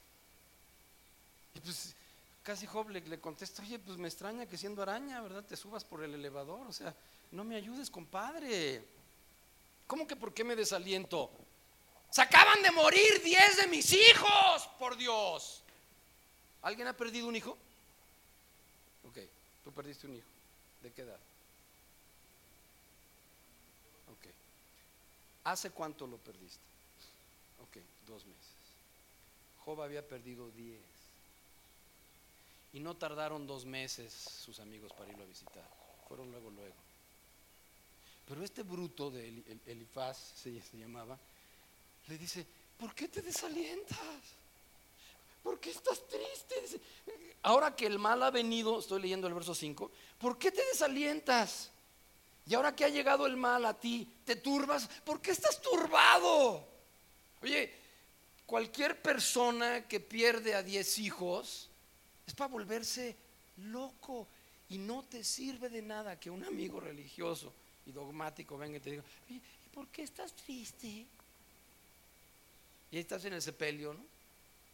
Y pues casi Job le, contesta, oye, pues me extraña que siendo araña, ¿verdad? Te subas por el elevador, o sea, no me ayudes, compadre. ¿Cómo que por qué me desaliento? Se acaban de morir diez de mis hijos, por Dios. ¿Alguien ha perdido un hijo? Ok, tú perdiste un hijo. ¿De qué edad? Ok. ¿Hace cuánto lo perdiste? Ok, dos meses. Job había perdido diez. Y no tardaron dos meses sus amigos para irlo a visitar. Fueron luego, luego. Pero este bruto de Elifaz, se, llamaba, le dice, ¿por qué te desalientas? ¿Por qué estás triste? ahora que el mal ha venido, estoy leyendo el verso 5, ¿por qué te desalientas? Y ahora que ha llegado el mal a ti, te turbas. ¿Por qué estás turbado? Oye, cualquier persona que pierde a 10 hijos, es para volverse loco y no te sirve de nada que un amigo religioso y dogmático venga y te diga, ¿y por qué estás triste? Y ahí estás en el sepelio, ¿no?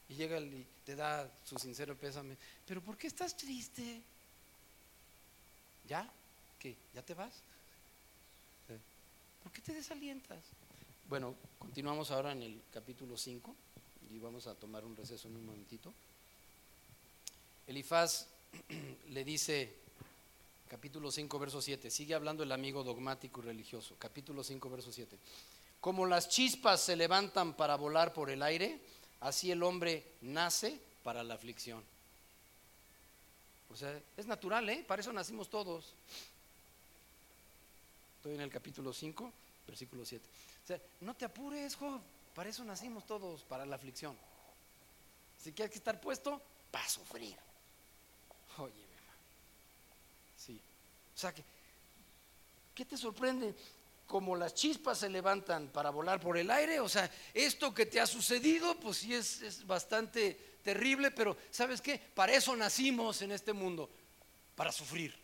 Y llega y te da su sincero pésame, pero ¿por qué estás triste? ¿Ya? ¿Qué? ¿Ya te vas? ¿Por qué te desalientas? Bueno, continuamos ahora en el capítulo 5 y vamos a tomar un receso en un momentito. Elifaz le dice, capítulo 5, verso 7, sigue hablando el amigo dogmático y religioso, capítulo 5, verso 7. Como las chispas se levantan para volar por el aire, así el hombre nace para la aflicción. O sea, es natural, ¿eh? Para eso nacimos todos. Estoy en el capítulo 5, versículo 7. O sea, no te apures, Job, para eso nacimos todos, para la aflicción. Si quieres que estar puesto, para sufrir. Oye, Sí. O sea, que, ¿qué te sorprende? como las chispas se levantan para volar por el aire, o sea, esto que te ha sucedido, pues sí es, es bastante terrible, pero ¿sabes qué? Para eso nacimos en este mundo, para sufrir.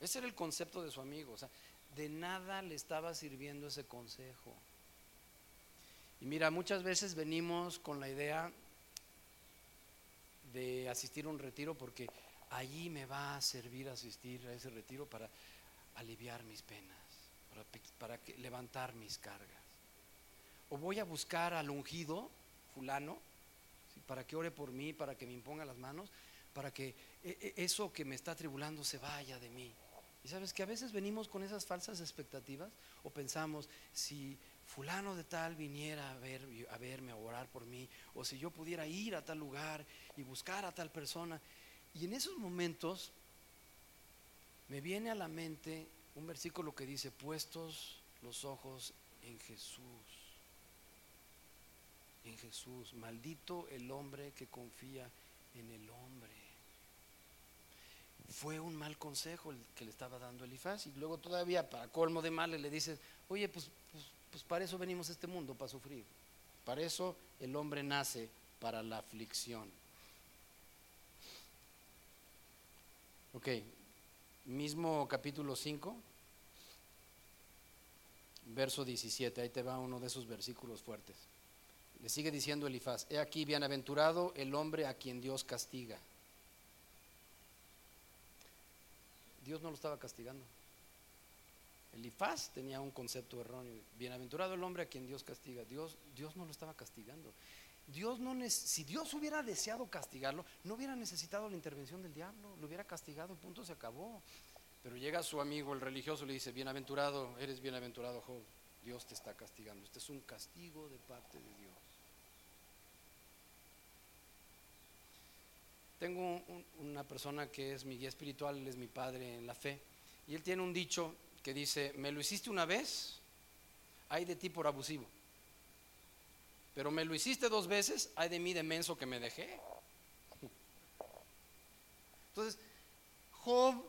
Ese era el concepto de su amigo, o sea, de nada le estaba sirviendo ese consejo. Y mira, muchas veces venimos con la idea de asistir a un retiro porque allí me va a servir asistir a ese retiro para aliviar mis penas, para, levantar mis cargas. O voy a buscar al ungido, fulano, para que ore por mí, para que me imponga las manos, para que e, e, eso que me está tribulando se vaya de mí. Y sabes que a veces venimos con esas falsas expectativas o pensamos, si fulano de tal viniera a, a verme, a orar por mí, o si yo pudiera ir a tal lugar y buscar a tal persona. Y en esos momentos me viene a la mente un versículo que dice, puestos los ojos en Jesús. En Jesús, maldito el hombre que confía en el hombre. Fue un mal consejo el que le estaba dando Elifaz y luego todavía para colmo de males le dice, oye, pues, pues, pues para eso venimos a este mundo, para sufrir. Para eso el hombre nace, para la aflicción. Ok, mismo capítulo 5, verso 17, ahí te va uno de esos versículos fuertes. Le sigue diciendo Elifaz, he aquí bienaventurado el hombre a quien Dios castiga. Dios no lo estaba castigando. Elifaz tenía un concepto erróneo. Bienaventurado el hombre a quien Dios castiga. Dios, Dios no lo estaba castigando. Dios no, si Dios hubiera deseado castigarlo, no hubiera necesitado la intervención del diablo, lo hubiera castigado y punto se acabó. Pero llega su amigo el religioso y le dice, bienaventurado, eres bienaventurado Job, Dios te está castigando. Este es un castigo de parte de Dios. Tengo una persona que es mi guía espiritual, él es mi padre en la fe, y él tiene un dicho que dice, me lo hiciste una vez, hay de ti por abusivo. Pero me lo hiciste dos veces, hay de mí de menso que me dejé. Entonces, Job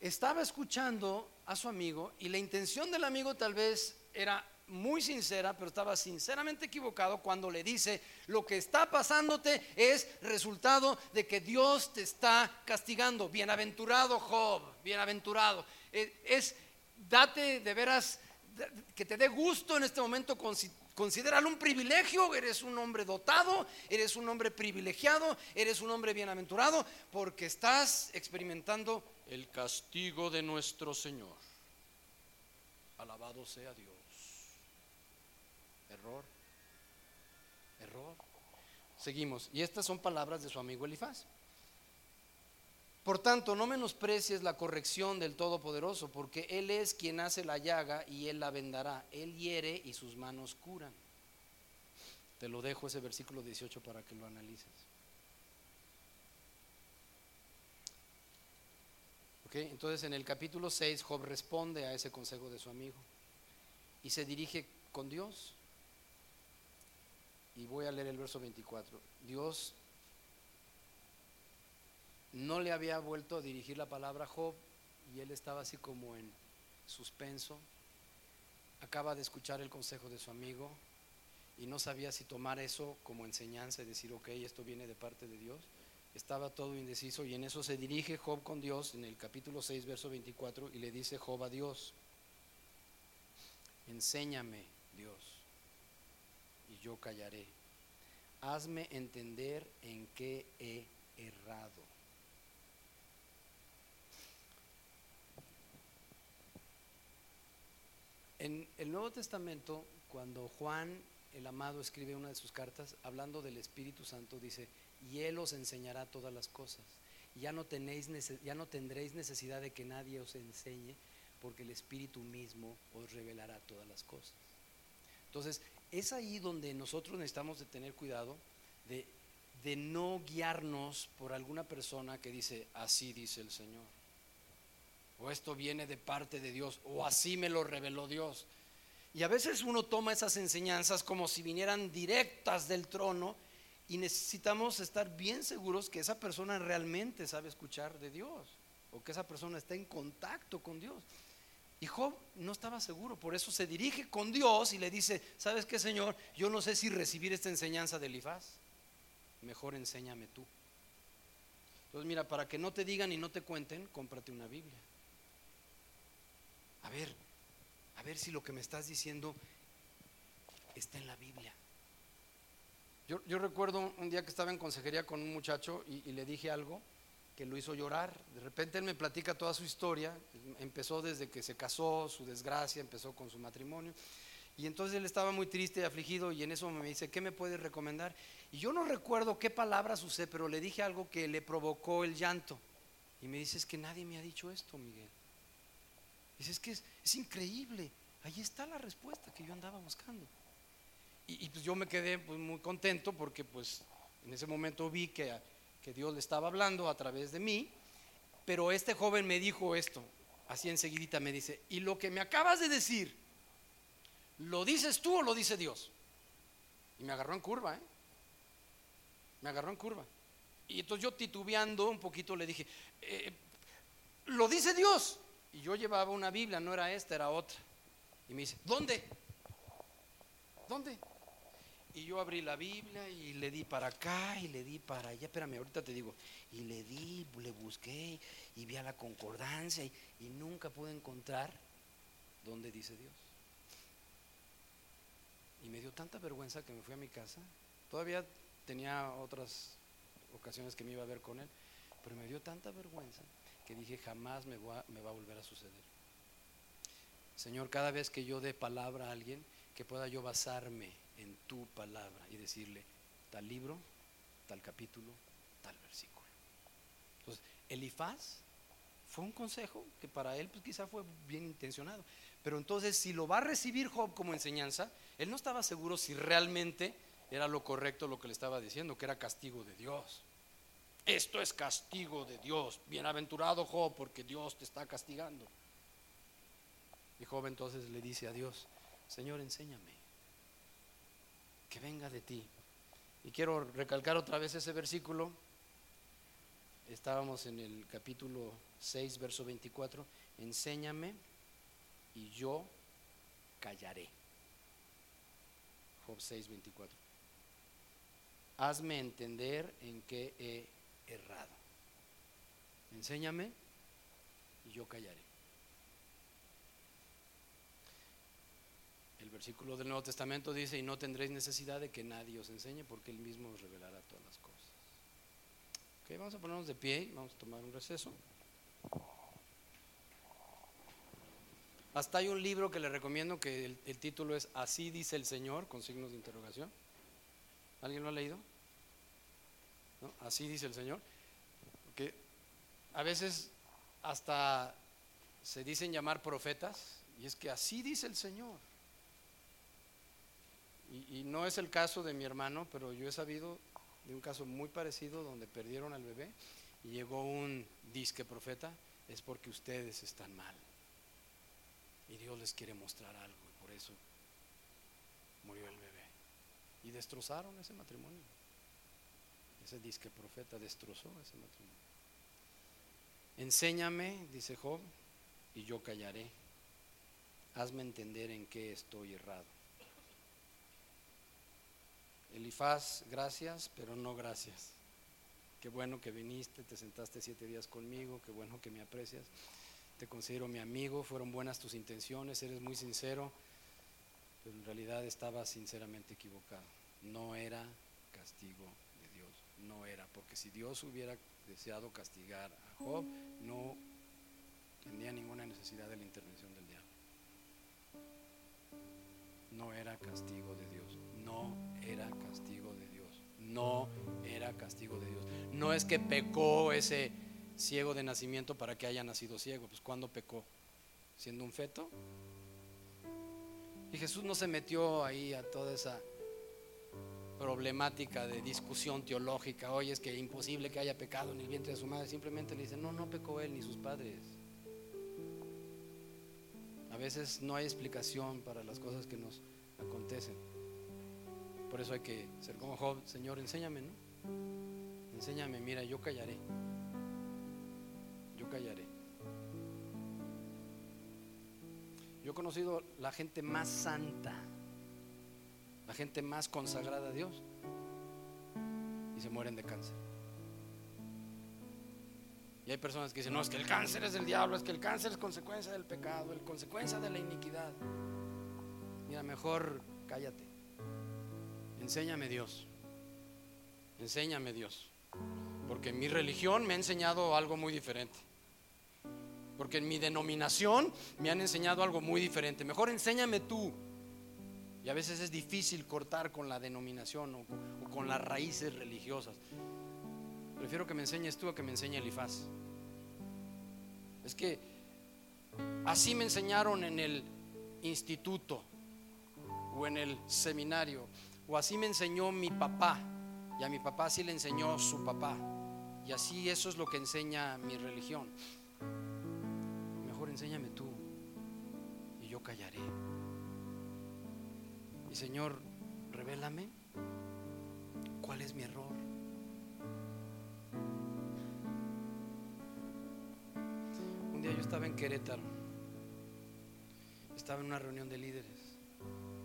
estaba escuchando a su amigo y la intención del amigo tal vez era muy sincera, pero estaba sinceramente equivocado cuando le dice, lo que está pasándote es resultado de que Dios te está castigando. Bienaventurado Job, bienaventurado. Eh, es, date de veras, que te dé gusto en este momento Considéralo un privilegio, eres un hombre dotado, eres un hombre privilegiado, eres un hombre bienaventurado, porque estás experimentando el castigo de nuestro Señor. Alabado sea Dios. Error, error. Seguimos. Y estas son palabras de su amigo Elifaz. Por tanto, no menosprecies la corrección del Todopoderoso, porque Él es quien hace la llaga y Él la vendará. Él hiere y sus manos curan. Te lo dejo ese versículo 18 para que lo analices. Ok, entonces en el capítulo 6 Job responde a ese consejo de su amigo y se dirige con Dios. Y voy a leer el verso 24. Dios no le había vuelto a dirigir la palabra a Job y él estaba así como en suspenso. Acaba de escuchar el consejo de su amigo y no sabía si tomar eso como enseñanza y decir, ok, esto viene de parte de Dios. Estaba todo indeciso y en eso se dirige Job con Dios en el capítulo 6, verso 24 y le dice Job a Dios, enséñame Dios yo callaré. Hazme entender en qué he errado. En el Nuevo Testamento, cuando Juan el amado escribe una de sus cartas, hablando del Espíritu Santo, dice, y Él os enseñará todas las cosas. Ya no, tenéis, ya no tendréis necesidad de que nadie os enseñe, porque el Espíritu mismo os revelará todas las cosas. Entonces, es ahí donde nosotros necesitamos de tener cuidado de, de no guiarnos por alguna persona que dice, así dice el Señor o esto viene de parte de Dios, o así me lo reveló Dios. Y a veces uno toma esas enseñanzas como si vinieran directas del trono y necesitamos estar bien seguros que esa persona realmente sabe escuchar de Dios o que esa persona está en contacto con Dios. Y Job no estaba seguro, por eso se dirige con Dios y le dice, ¿sabes qué, Señor? Yo no sé si recibir esta enseñanza de Elifaz. Mejor enséñame tú. Entonces, mira, para que no te digan y no te cuenten, cómprate una Biblia. A ver, a ver si lo que me estás diciendo está en la Biblia. Yo, recuerdo un día que estaba en consejería con un muchacho y le dije algo que lo hizo llorar. De repente él me platica toda su historia. Empezó desde que se casó, su desgracia, empezó con su matrimonio. Y entonces él estaba muy triste y afligido y en eso me dice, ¿qué me puedes recomendar? Y yo no recuerdo qué palabras usé, pero le dije algo que le provocó el llanto. Y me dice, es que nadie me ha dicho esto, Miguel. Dice, es que es, increíble. Ahí está la respuesta que yo andaba buscando. Y, pues yo me quedé pues, muy contento porque pues en ese momento vi que que Dios le estaba hablando a través de mí, pero este joven me dijo esto, así enseguidita me dice, y lo que me acabas de decir, ¿lo dices tú o lo dice Dios? Y me agarró en curva, ¿eh? Me agarró en curva. Y entonces yo titubeando un poquito le dije, eh, ¿lo dice Dios? Y yo llevaba una Biblia, no era esta, era otra. Y me dice, ¿dónde? ¿Dónde? Y yo abrí la Biblia y le di para acá y le di para allá. Espérame, ahorita te digo. Y le di, le busqué y vi a la concordancia y, nunca pude encontrar dónde dice Dios. Y me dio tanta vergüenza que me fui a mi casa. Todavía tenía otras ocasiones que me iba a ver con él, pero me dio tanta vergüenza que dije jamás me va, me va a volver a suceder. Señor, cada vez que yo dé palabra a alguien, que pueda yo basarme en tu palabra y decirle tal libro, tal capítulo, tal versículo. Entonces, Elifaz fue un consejo que para él pues, quizá fue bien intencionado. Pero entonces, si lo va a recibir Job como enseñanza, él no estaba seguro si realmente era lo correcto lo que le estaba diciendo, que era castigo de Dios. Esto es castigo de Dios. Bienaventurado Job, porque Dios te está castigando. Y Job entonces le dice a Dios, Señor, enséñame que venga de ti. Y quiero recalcar otra vez ese versículo. Estábamos en el capítulo 6, verso 24. Enséñame y yo callaré. Job 6, 24. Hazme entender en qué he errado. Enséñame y yo callaré. El versículo del Nuevo Testamento dice, y no tendréis necesidad de que nadie os enseñe, porque Él mismo os revelará todas las cosas. Ok, vamos a ponernos de pie vamos a tomar un receso. Hasta hay un libro que le recomiendo que el, título es Así dice el Señor, con signos de interrogación. ¿Alguien lo ha leído? Así dice el Señor. Porque a veces hasta se dicen llamar profetas, y es que así dice el Señor. Y, no es el caso de mi hermano, pero yo he sabido de un caso muy parecido donde perdieron al bebé y llegó un disque profeta, es porque ustedes están mal. Y Dios les quiere mostrar algo y por eso murió el bebé. Y destrozaron ese matrimonio. Ese disque profeta destrozó ese matrimonio. Enséñame, dice Job, y yo callaré. Hazme entender en qué estoy errado. Elifaz, gracias, pero no gracias. Qué bueno que viniste, te sentaste siete días conmigo, qué bueno que me aprecias. Te considero mi amigo, fueron buenas tus intenciones, eres muy sincero, pero en realidad estaba sinceramente equivocado. No era castigo de Dios, no era, porque si Dios hubiera deseado castigar a Job, no tenía ninguna necesidad de la intervención del diablo. No era castigo de Dios, no era castigo de Dios. No era castigo de Dios. No es que pecó ese ciego de nacimiento para que haya nacido ciego. Pues cuando pecó? Siendo un feto. Y Jesús no se metió ahí a toda esa problemática de discusión teológica. Oye, es que imposible que haya pecado en el vientre de su madre. Simplemente le dice, no, no pecó él ni sus padres. A veces no hay explicación para las cosas que nos acontecen. Por eso hay que ser como Job, Señor, enséñame, ¿no? Enséñame, mira, yo callaré. Yo callaré. Yo he conocido la gente más santa, la gente más consagrada a Dios, y se mueren de cáncer. Y hay personas que dicen, no, es que el cáncer es del diablo, es que el cáncer es consecuencia del pecado, es consecuencia de la iniquidad. Mira, mejor cállate. Enséñame Dios. Enséñame Dios. Porque mi religión me ha enseñado algo muy diferente. Porque en mi denominación me han enseñado algo muy diferente. Mejor enséñame tú. Y a veces es difícil cortar con la denominación o, con las raíces religiosas. Prefiero que me enseñes tú a que me enseñe Elifaz. Es que así me enseñaron en el instituto o en el seminario. O así me enseñó mi papá. Y a mi papá sí le enseñó su papá. Y así eso es lo que enseña mi religión enséñame tú y yo callaré. Y Señor, revélame cuál es mi error. Un día yo estaba en Querétaro, estaba en una reunión de líderes,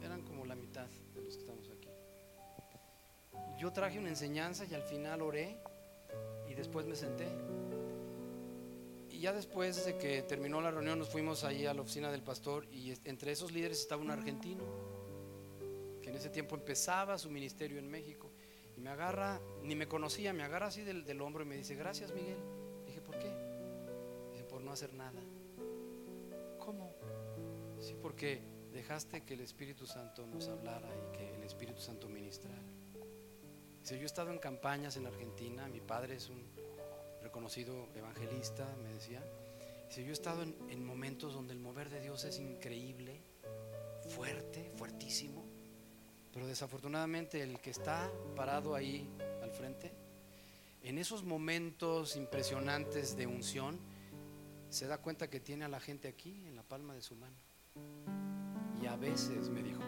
eran como la mitad de los que estamos. Yo traje una enseñanza y al final oré y después me senté y ya después de que terminó la reunión nos fuimos ahí a la oficina del pastor y entre esos líderes estaba un argentino que en ese tiempo empezaba su ministerio en México y me agarra, ni me conocía, me agarra así del, del hombro y me dice, gracias Miguel. Dije, ¿por qué? Dice, por no hacer nada. ¿Cómo? Sí, porque dejaste que el Espíritu Santo nos hablara y que el Espíritu Santo ministrara. Dice, yo he estado en campañas en Argentina, mi padre es un reconocido evangelista, me decía, si yo he estado en, momentos donde el mover de Dios es increíble, fuerte, fuertísimo, pero desafortunadamente el que está parado ahí al frente, en esos momentos impresionantes de unción, se da cuenta que tiene a la gente aquí en la palma de su mano. Y a veces, me dijo,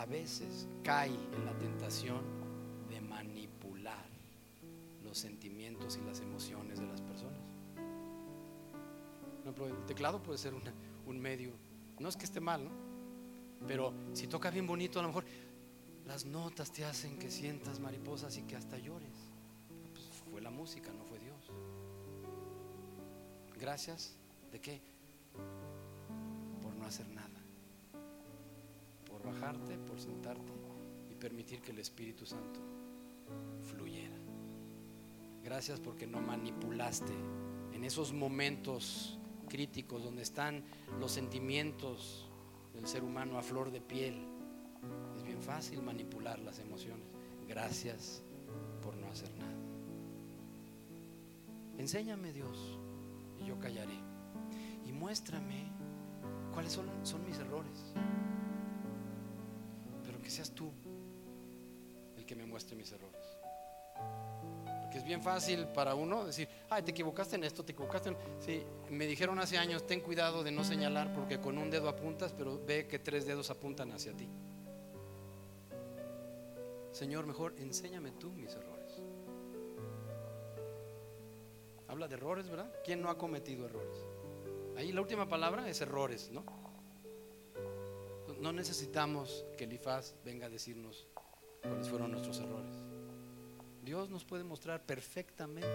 a veces cae en la tentación de manipular los sentimientos y las emociones de las personas. Por ejemplo, el teclado puede ser un medio, no es que esté mal, ¿no? Pero si toca bien bonito, a lo mejor las notas te hacen que sientas mariposas y que hasta llores. Pues fue la música, no fue Dios. Gracias, ¿de qué? Por no hacer nada. Bajarte, por sentarte y permitir que el Espíritu Santo fluyera. Gracias porque no manipulaste en esos momentos críticos donde están los sentimientos del ser humano a flor de piel. Es bien fácil manipular las emociones. Gracias por no hacer nada. Enséñame Dios y yo callaré. Y muéstrame cuáles son, son mis errores. Seas tú el que me muestre mis errores que es bien fácil para uno decir, ay, te equivocaste en esto, te equivocaste en... Sí, me dijeron hace años, ten cuidado de no señalar porque con un dedo apuntas, pero ve que tres dedos apuntan hacia ti. Señor, mejor enséñame tú mis errores. Habla de errores, ¿verdad? ¿Quién no ha cometido errores? Ahí la última palabra es errores, ¿no? No necesitamos que Elifaz venga a decirnos cuáles fueron nuestros errores. Dios nos puede mostrar perfectamente.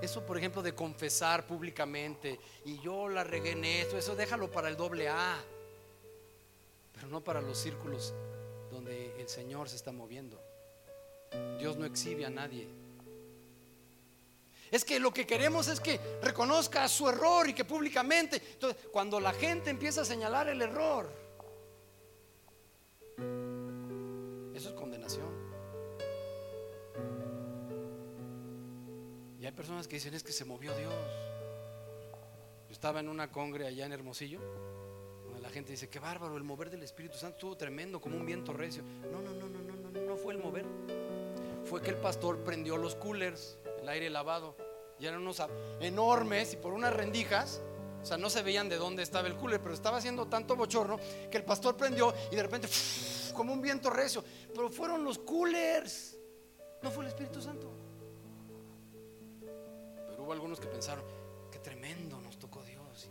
Eso, por ejemplo, de confesar públicamente y yo la regué en esto, eso déjalo para el doble A, pero no para los círculos donde el Señor se está moviendo. Dios no exhibe a nadie. Es que lo que queremos es que reconozca su error y que públicamente. Entonces, cuando la gente empieza a señalar el error, es condenación. Y hay personas que dicen, es que se movió Dios. Yo estaba en una congre allá en Hermosillo, donde la gente dice, qué bárbaro, el mover del Espíritu Santo estuvo tremendo, como un viento recio. No, no, no, no, no, no, no fue el mover. Fue que el pastor prendió los coolers, el aire lavado. Y eran unos enormes y por unas rendijas, o sea, no se veían de dónde estaba el cooler, pero estaba haciendo tanto bochorno que el pastor prendió y de repente, como un viento recio. Pero fueron los coolers, no fue el Espíritu Santo hubo algunos que pensaron, qué tremendo nos tocó Dios,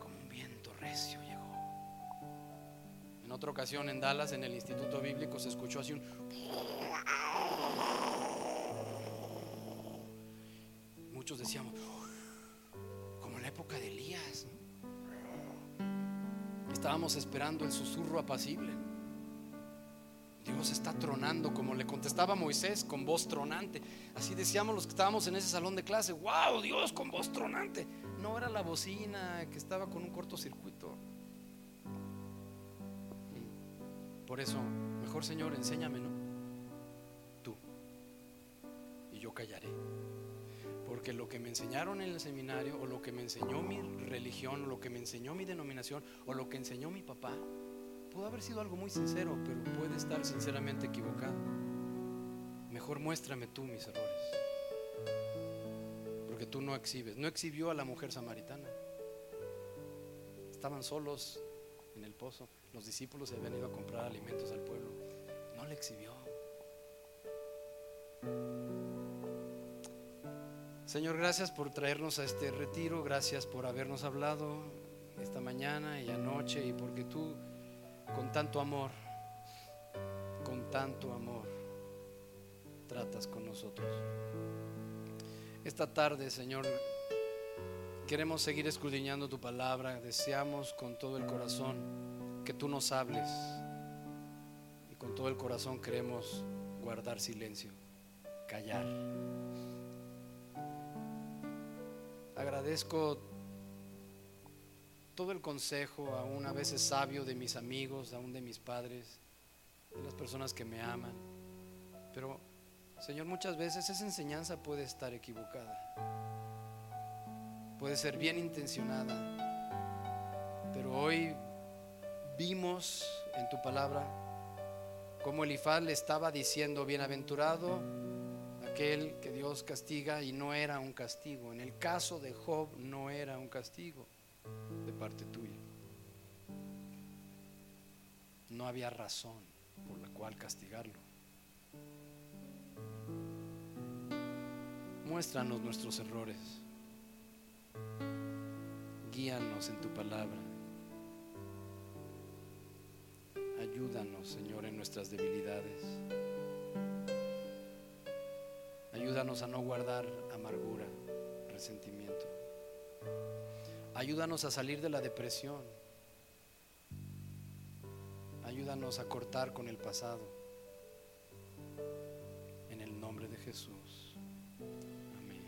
como un viento recio. otra ocasión en Dallas, en el Instituto Bíblico, se escuchó así un... Muchos decíamos, como en la época de Elías. Estábamos esperando el susurro apacible. Dios está tronando, como le contestaba Moisés con voz tronante. Así decíamos los que estábamos en ese salón de clase, wow, Dios con voz tronante. No era la bocina que estaba con un cortocircuito. Por eso, mejor Señor, enséñame, ¿no? Tú. Y yo callaré. Porque lo que me enseñaron en el seminario, o lo que me enseñó mi religión, o lo que me enseñó mi denominación, o lo que enseñó mi papá, pudo haber sido algo muy sincero, pero puede estar sinceramente equivocado. Mejor muéstrame tú mis errores. Porque tú no exhibes. No exhibió a la mujer samaritana. Estaban solos en el pozo. Los discípulos se habían ido a comprar alimentos al pueblo. No le exhibió. Señor, gracias por traernos a este retiro, gracias por habernos hablado esta mañana y anoche y porque tú con tanto amor, con tanto amor, tratas con nosotros. Esta tarde, Señor, queremos seguir escudriñando tu palabra, deseamos con todo el corazón que tú nos hables y con todo el corazón queremos guardar silencio, callar. Agradezco todo el consejo, aún a veces sabio, de mis amigos, aún de mis padres, de las personas que me aman. Pero, Señor, muchas veces esa enseñanza puede estar equivocada. Puede ser bien intencionada. Pero hoy vimos en tu palabra cómo Elifaz le estaba diciendo, bienaventurado aquel que Dios castiga y no era un castigo. En el caso de Job no era un castigo parte tuya. No había razón por la cual castigarlo. Muéstranos nuestros errores. Guíanos en tu palabra. Ayúdanos, Señor, en nuestras debilidades. Ayúdanos a no guardar amargura, resentimiento. Ayúdanos a salir de la depresión. Ayúdanos a cortar con el pasado. En el nombre de Jesús. Amén.